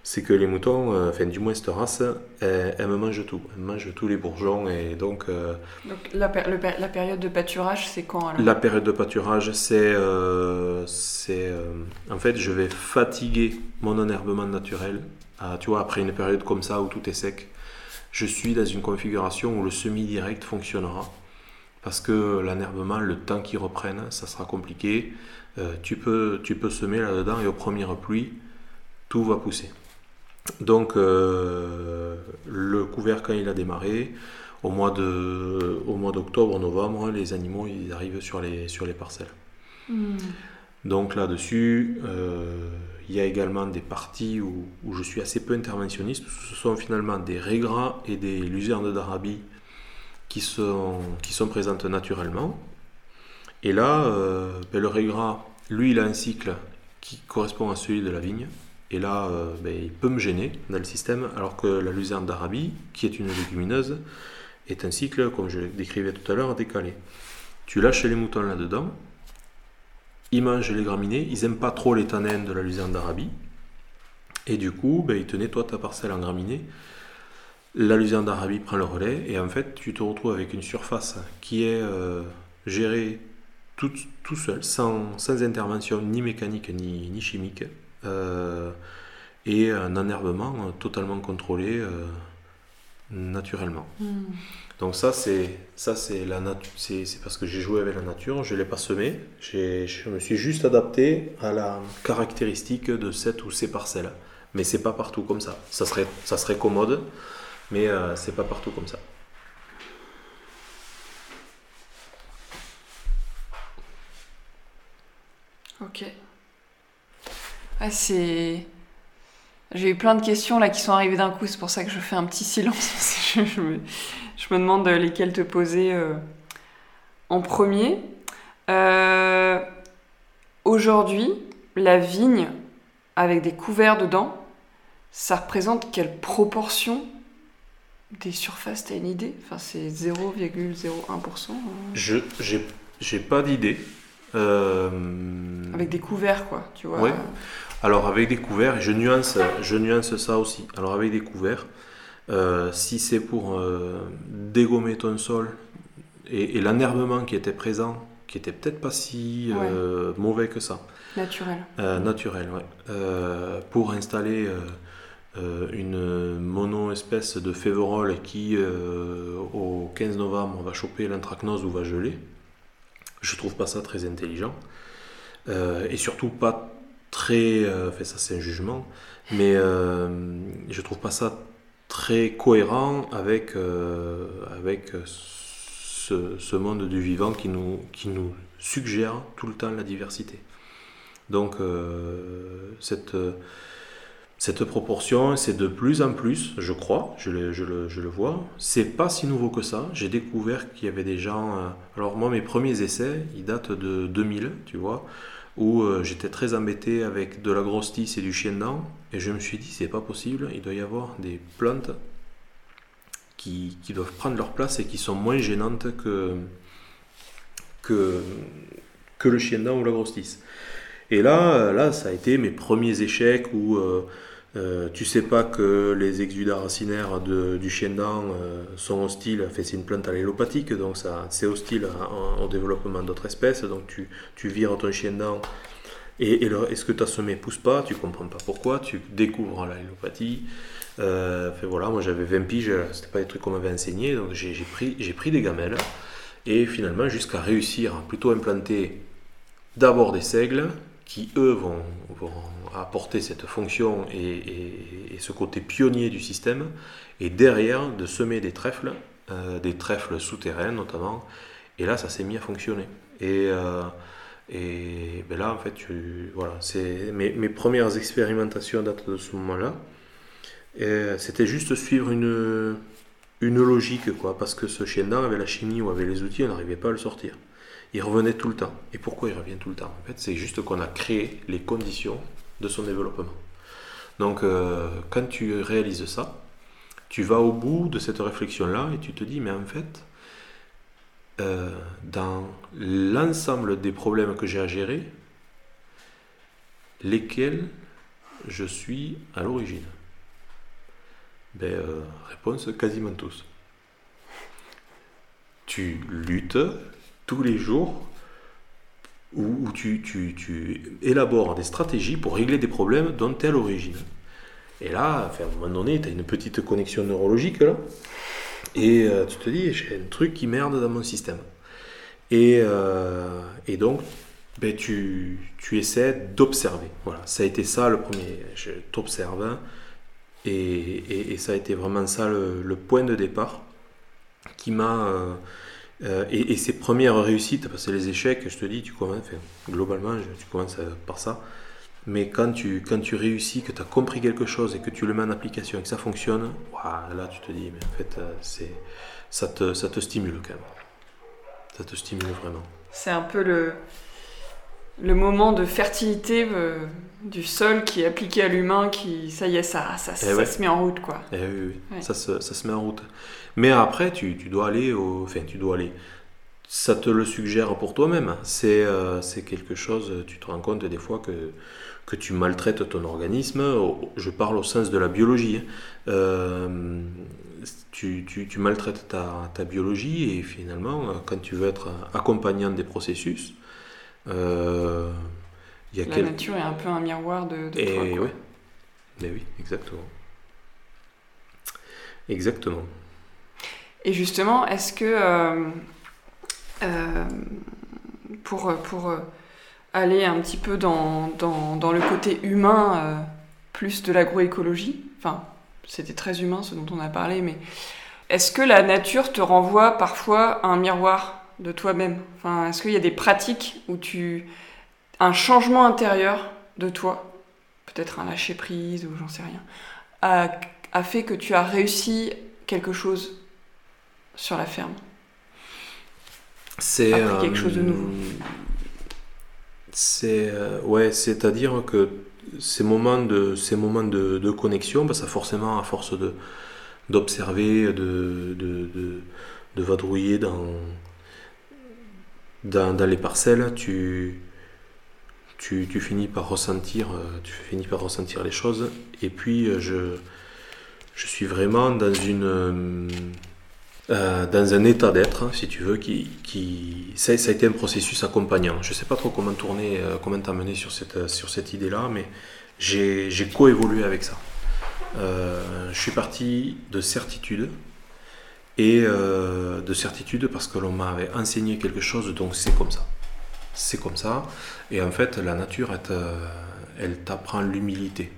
C'est que les moutons, euh, enfin du moins cette race, elles, elles mangent tout. Elles mangent tous les bourgeons et donc... Euh,
donc la, le, la, période de pâturage, c'est quand alors?
La période de pâturage, c'est... Euh, c'est en fait, je vais fatiguer mon enherbement naturel. Ah, tu vois, après une période comme ça où tout est sec, je suis dans une configuration où le semi-direct fonctionnera parce que l'enherbement, le temps qu'il reprenne, ça sera compliqué. Euh, tu, peux, tu peux semer là-dedans et aux premières pluies, tout va pousser. Donc euh, le couvert quand il a démarré, au mois, de, au mois d'octobre, novembre, les animaux ils arrivent sur les, sur les parcelles. Hmm. Donc là-dessus, euh, il y a également des parties où, où, je suis assez peu interventionniste. Ce sont finalement des régras et des luzernes d'Arabie qui sont, qui sont présentes naturellement. Et là, euh, ben, le régras, lui, il a un cycle qui correspond à celui de la vigne. Et là, euh, ben, il peut me gêner dans le système, alors que la luzerne d'Arabie, qui est une légumineuse, est un cycle, comme je le décrivais tout à l'heure, décalé. Tu lâches les moutons là-dedans, ils mangent les graminées, ils n'aiment pas trop les tanins de la luzerne d'Arabie, et du coup, ben, ils te nettoient ta parcelle en graminées. La luzerne d'Arabie prend le relais, et en fait, tu te retrouves avec une surface qui est euh, gérée tout, seul, sans, intervention ni mécanique ni, chimique, et un enherbement totalement contrôlé euh, naturellement. Hmm. Donc ça c'est ça c'est la c'est parce que j'ai joué avec la nature, je l'ai pas semé, je me suis juste adapté à la caractéristique de cette ou ces parcelles. Mais c'est pas partout comme ça. Ça serait ça serait commode, mais euh, c'est pas partout comme ça.
Ok. Ah, c'est j'ai eu plein de questions là qui sont arrivées d'un coup, c'est pour ça que je fais un petit silence. (laughs) je, me, demande lesquelles te poser euh, en premier. Euh, aujourd'hui, la vigne avec des couverts dedans, ça représente quelle proportion des surfaces T'as une idée? Enfin, c'est 0,01%. Hein.
Je j'ai pas d'idée. Euh,
avec des couverts, quoi, tu vois.
Alors avec des couverts, je nuance, je nuance ça aussi. Alors avec des couverts, euh, si c'est pour euh, dégommer ton sol et, et l'enherbement qui était présent, qui était peut-être pas si euh, mauvais que ça.
Naturel.
naturel, ouais. pour installer une mono-espèce de féverole qui, au 15 novembre, va choper l'anthracnose ou va geler, je trouve pas ça très intelligent. et surtout pas très. Euh, ça, c'est un jugement, mais euh, je trouve pas ça très cohérent avec, euh, avec ce, ce, monde du vivant qui nous, qui nous suggère tout le temps la diversité. Donc, cette. Cette proportion, c'est de plus en plus, je crois, je le, je le, je le vois. C'est pas si nouveau que ça. J'ai découvert qu'il y avait des gens. alors, moi, mes premiers essais, ils datent de 2000, tu vois où euh, j'étais très embêté avec de la grosse tisse et du chien dent, et je me suis dit, c'est pas possible, il doit y avoir des plantes qui, qui, doivent prendre leur place et qui sont moins gênantes que, que, que le chien dent ou la grosse tisse. Et là, là, ça a été mes premiers échecs où euh, euh, tu sais pas que les exudats racinaires du chien dent euh, sont hostiles, enfin, c'est une plante allélopathique, donc c'est hostile au développement d'autres espèces, donc tu, tu vires ton chien dent et, et, ce que tu as semé pousse pas, tu comprends pas pourquoi, tu découvres l'allélopathie. Euh, voilà, moi j'avais 20 piges, c'était pas des trucs qu'on m'avait enseigné, donc j'ai, pris, des gamelles et finalement jusqu'à réussir à plutôt implanter d'abord des seigles qui eux vont apporter cette fonction et, ce côté pionnier du système, et derrière de semer des trèfles, euh, des trèfles souterrains notamment, et là ça s'est mis à fonctionner. Et, euh, ben là en fait, voilà, c'est mes, premières expérimentations datent de ce moment-là. C'était juste suivre une, une logique, quoi, parce que ce chien avait la chimie ou avait les outils, on n'arrivait pas à le sortir. Il revenait tout le temps. Et pourquoi il revient tout le temps? En fait, c'est juste qu'on a créé les conditions de son développement. Donc euh, quand tu réalises ça, tu vas au bout de cette réflexion-là et tu te dis, mais en fait, euh, dans l'ensemble des problèmes que j'ai à gérer, lesquels je suis à l'origine? Ben, euh, Réponse quasiment tous. Tu luttes tous les jours où, tu, élabores des stratégies pour régler des problèmes es à l'origine. Et là, à un moment donné, tu as une petite connexion neurologique là, et euh, tu te dis, j'ai un truc qui merde dans mon système. Et, euh, donc, ben, tu, essaies d'observer. Voilà, ça a été ça le premier. Je t'observe, et, et, et, ça a été vraiment ça le, point de départ qui m'a. Euh, euh, et, ces premières réussites, parce que les échecs, je te dis, tu commences, globalement, tu commences par ça. Mais quand tu, quand tu réussis, que tu as compris quelque chose et que tu le mets en application et que ça fonctionne, là tu te dis, mais en fait, euh, c'est, ça, te, ça te stimule quand même. Ça te stimule vraiment.
C'est un peu le. le moment de fertilité du sol qui est appliqué à l'humain, qui, ça y est, ça, ça,
Eh
se met en route, quoi.
Eh oui, oui. Ça, se, ça, se, met en route. Mais après, tu, tu, dois aller au... Enfin, tu dois aller... Ça te le suggère pour toi-même. C'est euh, quelque chose, tu te rends compte des fois que, que tu maltraites ton organisme. Je parle au sens de la biologie. Hein. Euh, tu, tu, tu, maltraites ta, ta, biologie et finalement, quand tu veux être accompagnant des processus,
euh, la nature est un peu un miroir de, de
et toi. Oui. Mais oui, exactement. Exactement.
Et justement, est-ce que euh, euh, pour, pour aller un petit peu dans, le côté humain, plus de l'agroécologie, enfin, c'était très humain ce dont on a parlé, mais est-ce que la nature te renvoie parfois un miroir de toi-même? Enfin, Est-ce qu'il y a des pratiques où tu un changement intérieur de toi, peut-être un lâcher prise ou j'en sais rien, a, fait que tu as réussi quelque chose sur la ferme
C'est
quelque chose de nouveau. Euh,
c'est euh, ouais, c'est-à-dire que ces moments de ces moments de, de connexion, bah, ça forcément à force de d'observer, de, de, de, de vadrouiller dans, dans, dans les parcelles, tu tu, finis par ressentir, euh, tu finis par ressentir les choses. Et puis, je, je suis vraiment dans une, euh, dans un état d'être, hein, si tu veux, qui, ça, a été un processus accompagnant. Je ne sais pas trop comment comment t'amener sur cette, sur cette idée-là, mais j'ai coévolué avec ça. je suis parti de certitude et de certitude parce que l'on m'avait enseigné quelque chose, donc c'est comme ça c'est comme ça. Et en fait, la nature, elle t'apprend l'humilité.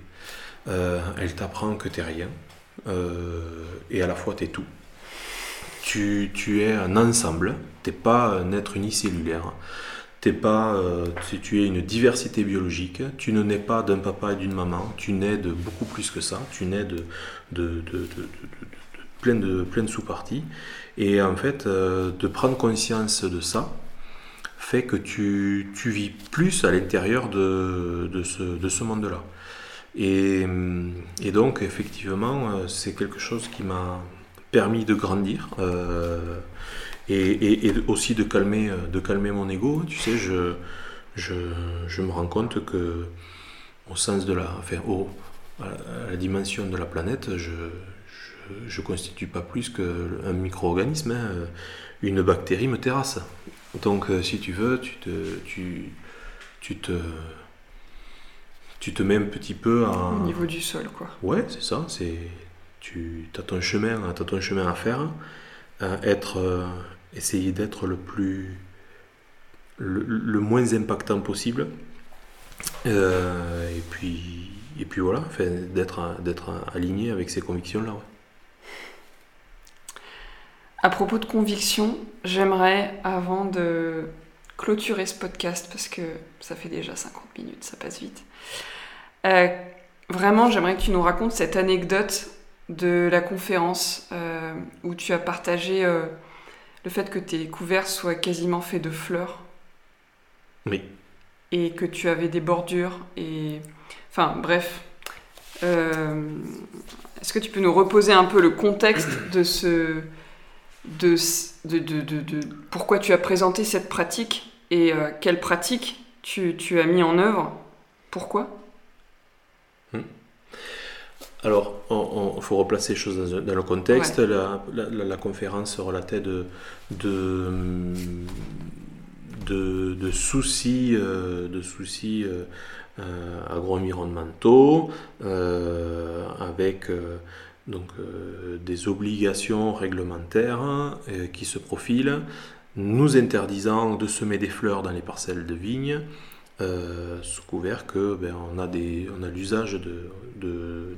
Euh, elle t'apprend que tu n'es rien. Euh, et à la fois, tu es tout. Tu, es un ensemble. Tu n'es pas un être unicellulaire. T'es pas, euh, tu, es une diversité biologique. Tu ne nais pas d'un papa et d'une maman. Tu nais de beaucoup plus que ça. Tu nais de, de, de, plein de, sous-parties. Et en fait, de prendre conscience de ça, fait que tu, tu vis plus à l'intérieur de, de, ce, ce monde-là. Et, et, donc, effectivement, euh, c'est quelque chose qui m'a permis de grandir euh, et, et, aussi de calmer, de calmer mon ego. Tu sais, je, je, je me rends compte que, au sens de la, enfin, au, à la dimension de la planète, je, je ne constitue pas plus qu'un micro-organisme. Hein. Une bactérie me terrasse. Donc, euh, si tu veux, tu te, tu, tu te, tu te mets un petit peu à...
Au niveau du sol, quoi.
Ouais, c'est ça. C'est, tu as ton chemin, as ton chemin à faire. être, euh, essayer d'être le plus, le, moins impactant possible. Euh, et puis, et puis voilà, d'être, d'être aligné avec ces convictions-là.
À propos de conviction, j'aimerais, avant de clôturer ce podcast, parce que ça fait déjà 50 minutes, ça passe vite, euh, vraiment, j'aimerais que tu nous racontes cette anecdote de la conférence euh, où tu as partagé euh, le fait que tes couverts soient quasiment faits de fleurs.
Oui.
Et que tu avais des bordures et... Enfin, bref. Est-ce que tu peux nous reposer un peu le contexte de ce de, de, de, pourquoi tu as présenté cette pratique et euh, quelle pratique tu, tu, as mis en œuvre? Pourquoi?
Hmm. Alors, il faut replacer les choses dans, le contexte. La, la, conférence relatait de, de, de, soucis, de soucis euh, euh, agro-environnementaux avec donc euh, des obligations réglementaires euh, qui se profilent, nous interdisant de semer des fleurs dans les parcelles de vignes, euh, sous couvert que ben, on a, l'usage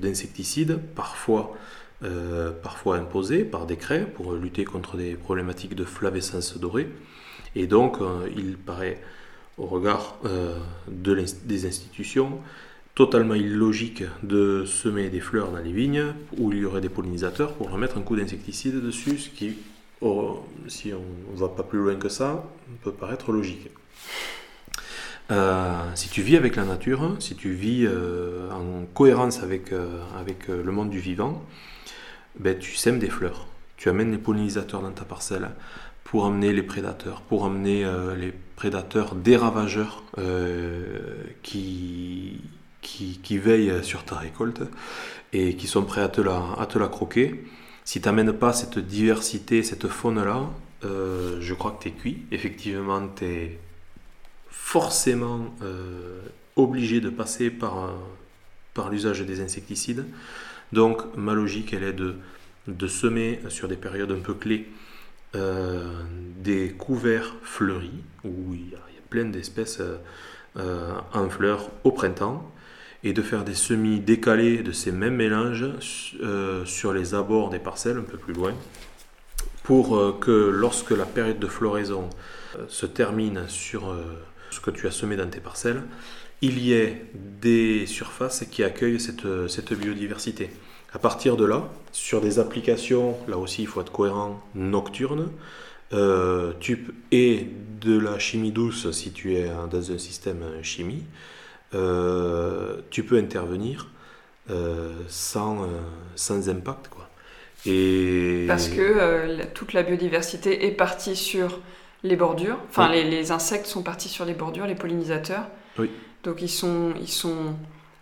d'insecticides, de, parfois, imposés par décret pour lutter contre des problématiques de flavescence dorée. Et donc, il paraît, au regard de des institutions, totalement illogique de semer des fleurs dans les vignes où il y aurait des pollinisateurs pour leur mettre un coup d'insecticide dessus, ce qui, si on ne va pas plus loin que ça, peut paraître logique. Si tu vis avec la nature, si tu vis en cohérence avec, avec le monde du vivant, ben, tu sèmes des fleurs. Tu amènes les pollinisateurs dans ta parcelle pour amener les prédateurs, pour amener les prédateurs des ravageurs qui, qui, veillent sur ta récolte et qui sont prêts à te la, à te la croquer. Si tu n'amènes pas cette diversité, cette faune-là, euh, je crois que tu es cuit. Effectivement, tu es forcément euh, obligé de passer par, par l'usage des insecticides. Donc, ma logique, elle est de, de semer sur des périodes un peu clés euh, des couverts fleuris, où il y a, plein d'espèces en fleurs au printemps et de faire des semis décalés de ces mêmes mélanges euh, sur les abords des parcelles un peu plus loin pour euh, que lorsque la période de floraison euh, se termine sur que tu as semé dans tes parcelles, il y ait des surfaces qui accueillent cette, cette biodiversité. À partir de là, sur des applications, là aussi il faut être cohérent, nocturnes, tu et de la chimie douce si tu es dans un système chimie, euh, tu peux intervenir euh, sans, euh, sans impact. Quoi.
Et... Parce que toute la biodiversité est partie sur les bordures, enfin les, les, insectes sont partis sur les bordures, les pollinisateurs.
Oui.
Donc ils sont, ils sont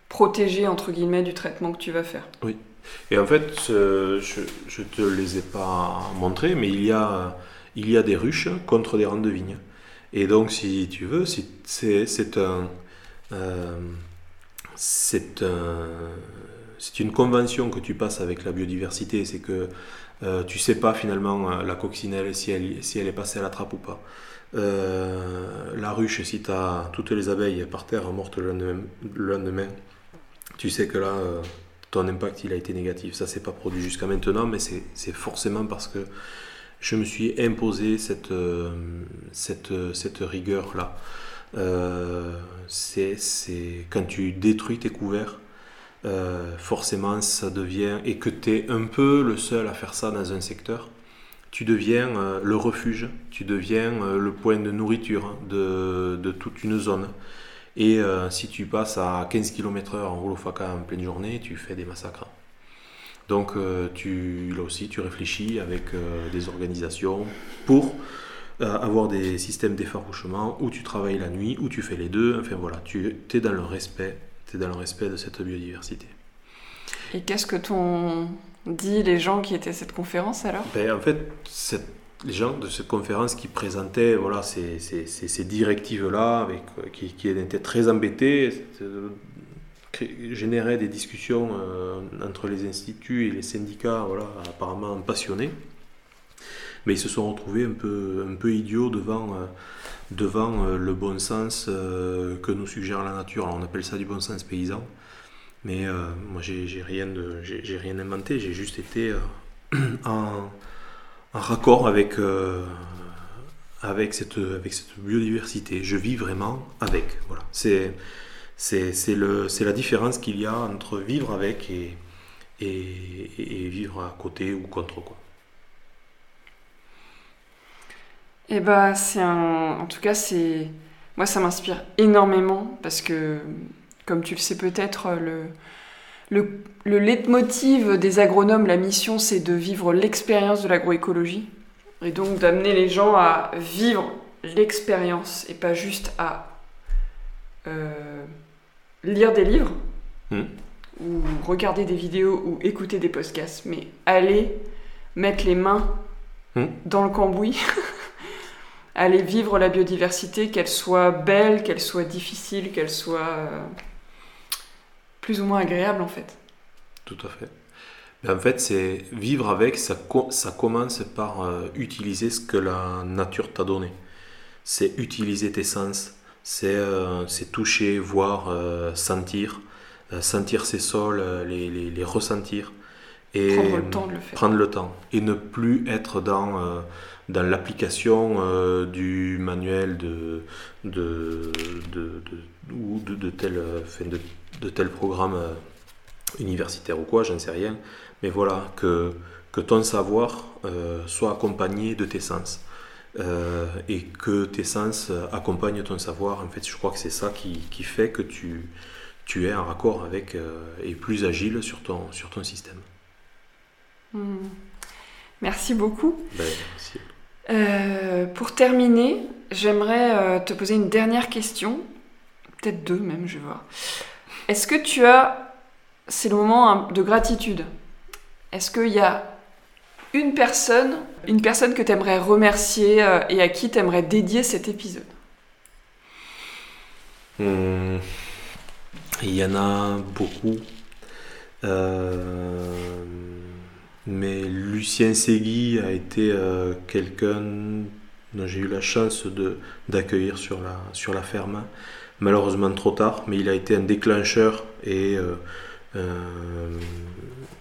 protégés entre guillemets du traitement que tu vas faire.
Oui. Et en fait, je ne te les ai pas montrés, mais il y a, il y a des ruches contre des rangs de vignes. Et donc, si tu veux, c'est un, euh, c'est une convention que tu passes avec la biodiversité, c'est que euh, tu sais pas finalement euh, la coccinelle si elle, si elle est passée à la trappe ou pas. la ruche, si tu as toutes les abeilles par terre mortes le lendemain, tu sais que là, ton impact il a été négatif. Ça s'est pas produit jusqu'à maintenant, mais c'est forcément parce que je me suis imposé cette, cette, cette rigueur-là. Euh, c'est quand tu détruis tes couverts, euh, forcément ça devient, et que tu es un peu le seul à faire ça dans un secteur, tu deviens euh, le refuge, tu deviens le point de nourriture de, de toute une zone. Et si tu passes à 15 km/h en rouleau faca en pleine journée, tu fais des massacres. Donc tu, là aussi, tu réfléchis avec des organisations pour avoir des systèmes d'effarouchement où tu travailles la nuit, où tu fais les deux. Enfin voilà, tu es dans le respect, dans le respect de cette biodiversité.
Et qu'est-ce que t'ont dit les gens qui étaient à cette conférence alors?
Ben, En fait, les gens de cette conférence qui présentaient voilà, ces, ces, ces, directives-là, avec, qui, qui, étaient très embêtés, euh, généraient des discussions euh, entre les instituts et les syndicats voilà, apparemment passionnés mais ils se sont retrouvés un peu, un peu idiots devant, euh, devant euh, le bon sens euh, que nous suggère la nature. Alors on appelle ça du bon sens paysan, mais moi j'ai rien, j'ai rien inventé, j'ai juste été (clears throat) en, raccord avec, avec, cette, avec cette biodiversité. Je vis vraiment avec. Voilà. C'est la différence qu'il y a entre vivre avec et, et, et vivre à côté ou contre. Quoi.
Et eh bah, c'est un. En tout cas, c'est. Moi, ça m'inspire énormément parce que, comme tu le sais peut-être, le. Le, le leitmotiv des agronomes, la mission, c'est de vivre l'expérience de l'agroécologie. Et donc d'amener les gens à vivre l'expérience et pas juste à euh, lire des livres hmm. ou regarder des vidéos ou écouter des podcasts, mais aller mettre les mains hmm. dans le cambouis (laughs) aller vivre la biodiversité, qu'elle soit belle, qu'elle soit difficile, qu'elle soit euh, plus ou moins agréable en fait.
Tout à fait. en fait, c'est vivre avec, ça, ça commence par euh, utiliser ce que la nature t'a donné. C'est utiliser tes sens, c'est euh, toucher, voir, sentir, sentir ces sols, les, les, les, ressentir.
Et prendre le temps de le faire.
Prendre le temps. Et ne plus être dans dans l'application euh, du manuel de, de, de, ou de, tel, de, de, tel programme euh, universitaire ou quoi, j'en sais rien. Mais voilà, que, que ton savoir euh, soit accompagné de tes sens. et que tes sens accompagnent ton savoir. En fait, je crois que c'est ça qui, qui, fait que tu, tu es en raccord avec et plus agile sur ton, sur ton système.
Hmm. Merci beaucoup.
Ben, merci.
Euh, pour terminer, j'aimerais euh, te poser une dernière question, peut-être deux même, je vais voir. Est-ce que tu as, c'est le moment hein, de gratitude, est-ce qu'il y a une personne, une personne que tu aimerais remercier euh, et à qui tu aimerais dédier cet épisode?
Hmm. Il y en a beaucoup. Euh mais Lucien Segui a été euh, quelqu'un dont j'ai eu la chance d'accueillir sur la, sur la ferme. Malheureusement trop tard, mais il a été un déclencheur et euh, euh,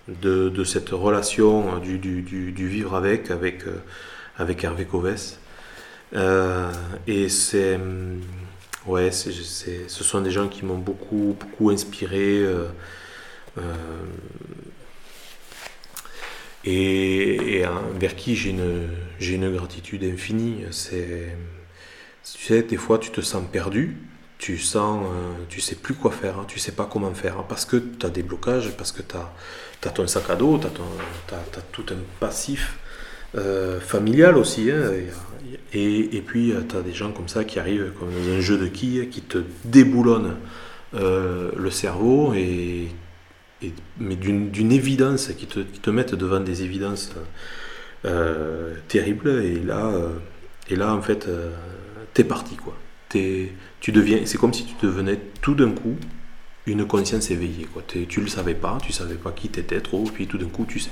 de, de, cette relation du, du, du, vivre avec, avec, avec Hervé Coves. et c'est ouais, ce sont des gens qui m'ont beaucoup, beaucoup inspiré et, vers qui j'ai une, gratitude infinie. C'est, tu sais, des fois tu te sens perdu, tu sens, euh, tu sais plus quoi faire, hein, tu sais pas comment faire, hein, parce que tu as des blocages, parce que tu as, ton sac à dos, tu as, tout un passif euh, familial aussi. Hein, et, puis tu as des gens comme ça qui arrivent comme dans un jeu de quilles, qui te déboulonnent euh, le cerveau et mais d'une évidence, qui te, qui te, mettent devant des évidences euh, terribles, et là, euh, et là en fait, euh, t'es parti, quoi. Es, tu deviens, c'est comme si tu devenais tout d'un coup une conscience éveillée, quoi. Tu le savais pas, tu savais pas qui t'étais trop, puis tout d'un coup tu sais.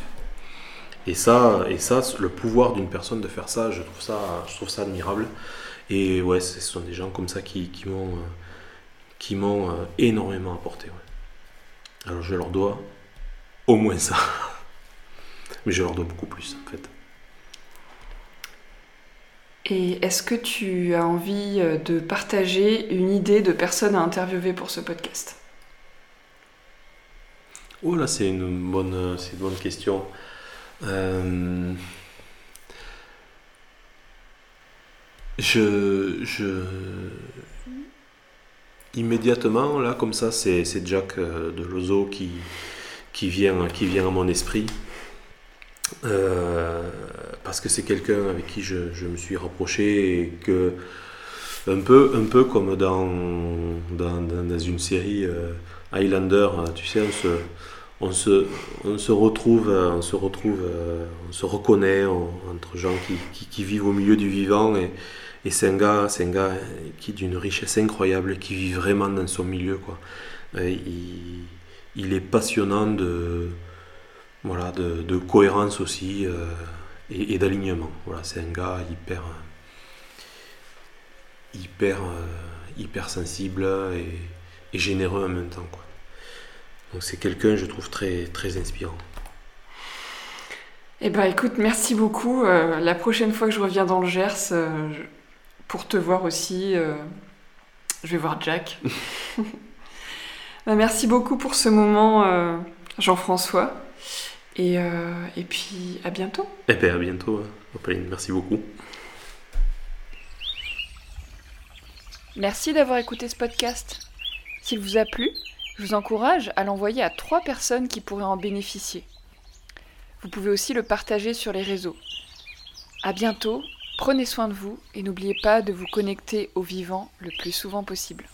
Et ça, et ça, le pouvoir d'une personne de faire ça, je trouve ça, je trouve ça admirable. Et ouais, ce sont des gens comme ça qui, qui m'ont, qui m'ont énormément apporté. Alors je leur dois au moins ça. (laughs) Mais je leur dois beaucoup plus en fait.
Et est-ce que tu as envie euh, de partager une idée de personne à interviewer pour ce podcast?
Oh là, c'est une bonne, c'est une bonne question. Euh, je, je, immédiatement, là, comme ça, c'est Jack euh, de Lozo qui, qui, vient, qui vient à mon esprit. Euh, parce que c'est quelqu'un avec qui je, me suis rapproché et que, un peu, un peu comme dans, dans, une série euh, Highlander, tu sais, on se, on se, retrouve, on se retrouve, on se reconnaît entre gens qui, qui, vivent au milieu du vivant et c'est un gars, c'est un gars qui est d'une richesse incroyable, qui vit vraiment dans son milieu. Quoi. Euh, il, est passionnant de, voilà, de, cohérence aussi euh, et, d'alignement. Voilà, c'est un gars hyper, hyper, euh, hyper sensible et, généreux en même temps. Quoi. Donc c'est quelqu'un, je trouve, très, très inspirant.
Eh ben écoute, merci beaucoup. la prochaine fois que je reviens dans le Gers, pour te voir aussi. Euh, je vais voir Jack. (laughs) Bah, merci beaucoup pour ce moment, euh, Jean-François. Et, euh, et, puis à bientôt.
Et eh bien à bientôt, Opaline. Merci beaucoup.
Merci d'avoir écouté ce podcast. S'il vous a plu, je vous encourage à l'envoyer à trois personnes qui pourraient en bénéficier. Vous pouvez aussi le partager sur les réseaux. À bientôt Prenez soin de vous et n'oubliez pas de vous connecter au vivant le plus souvent possible.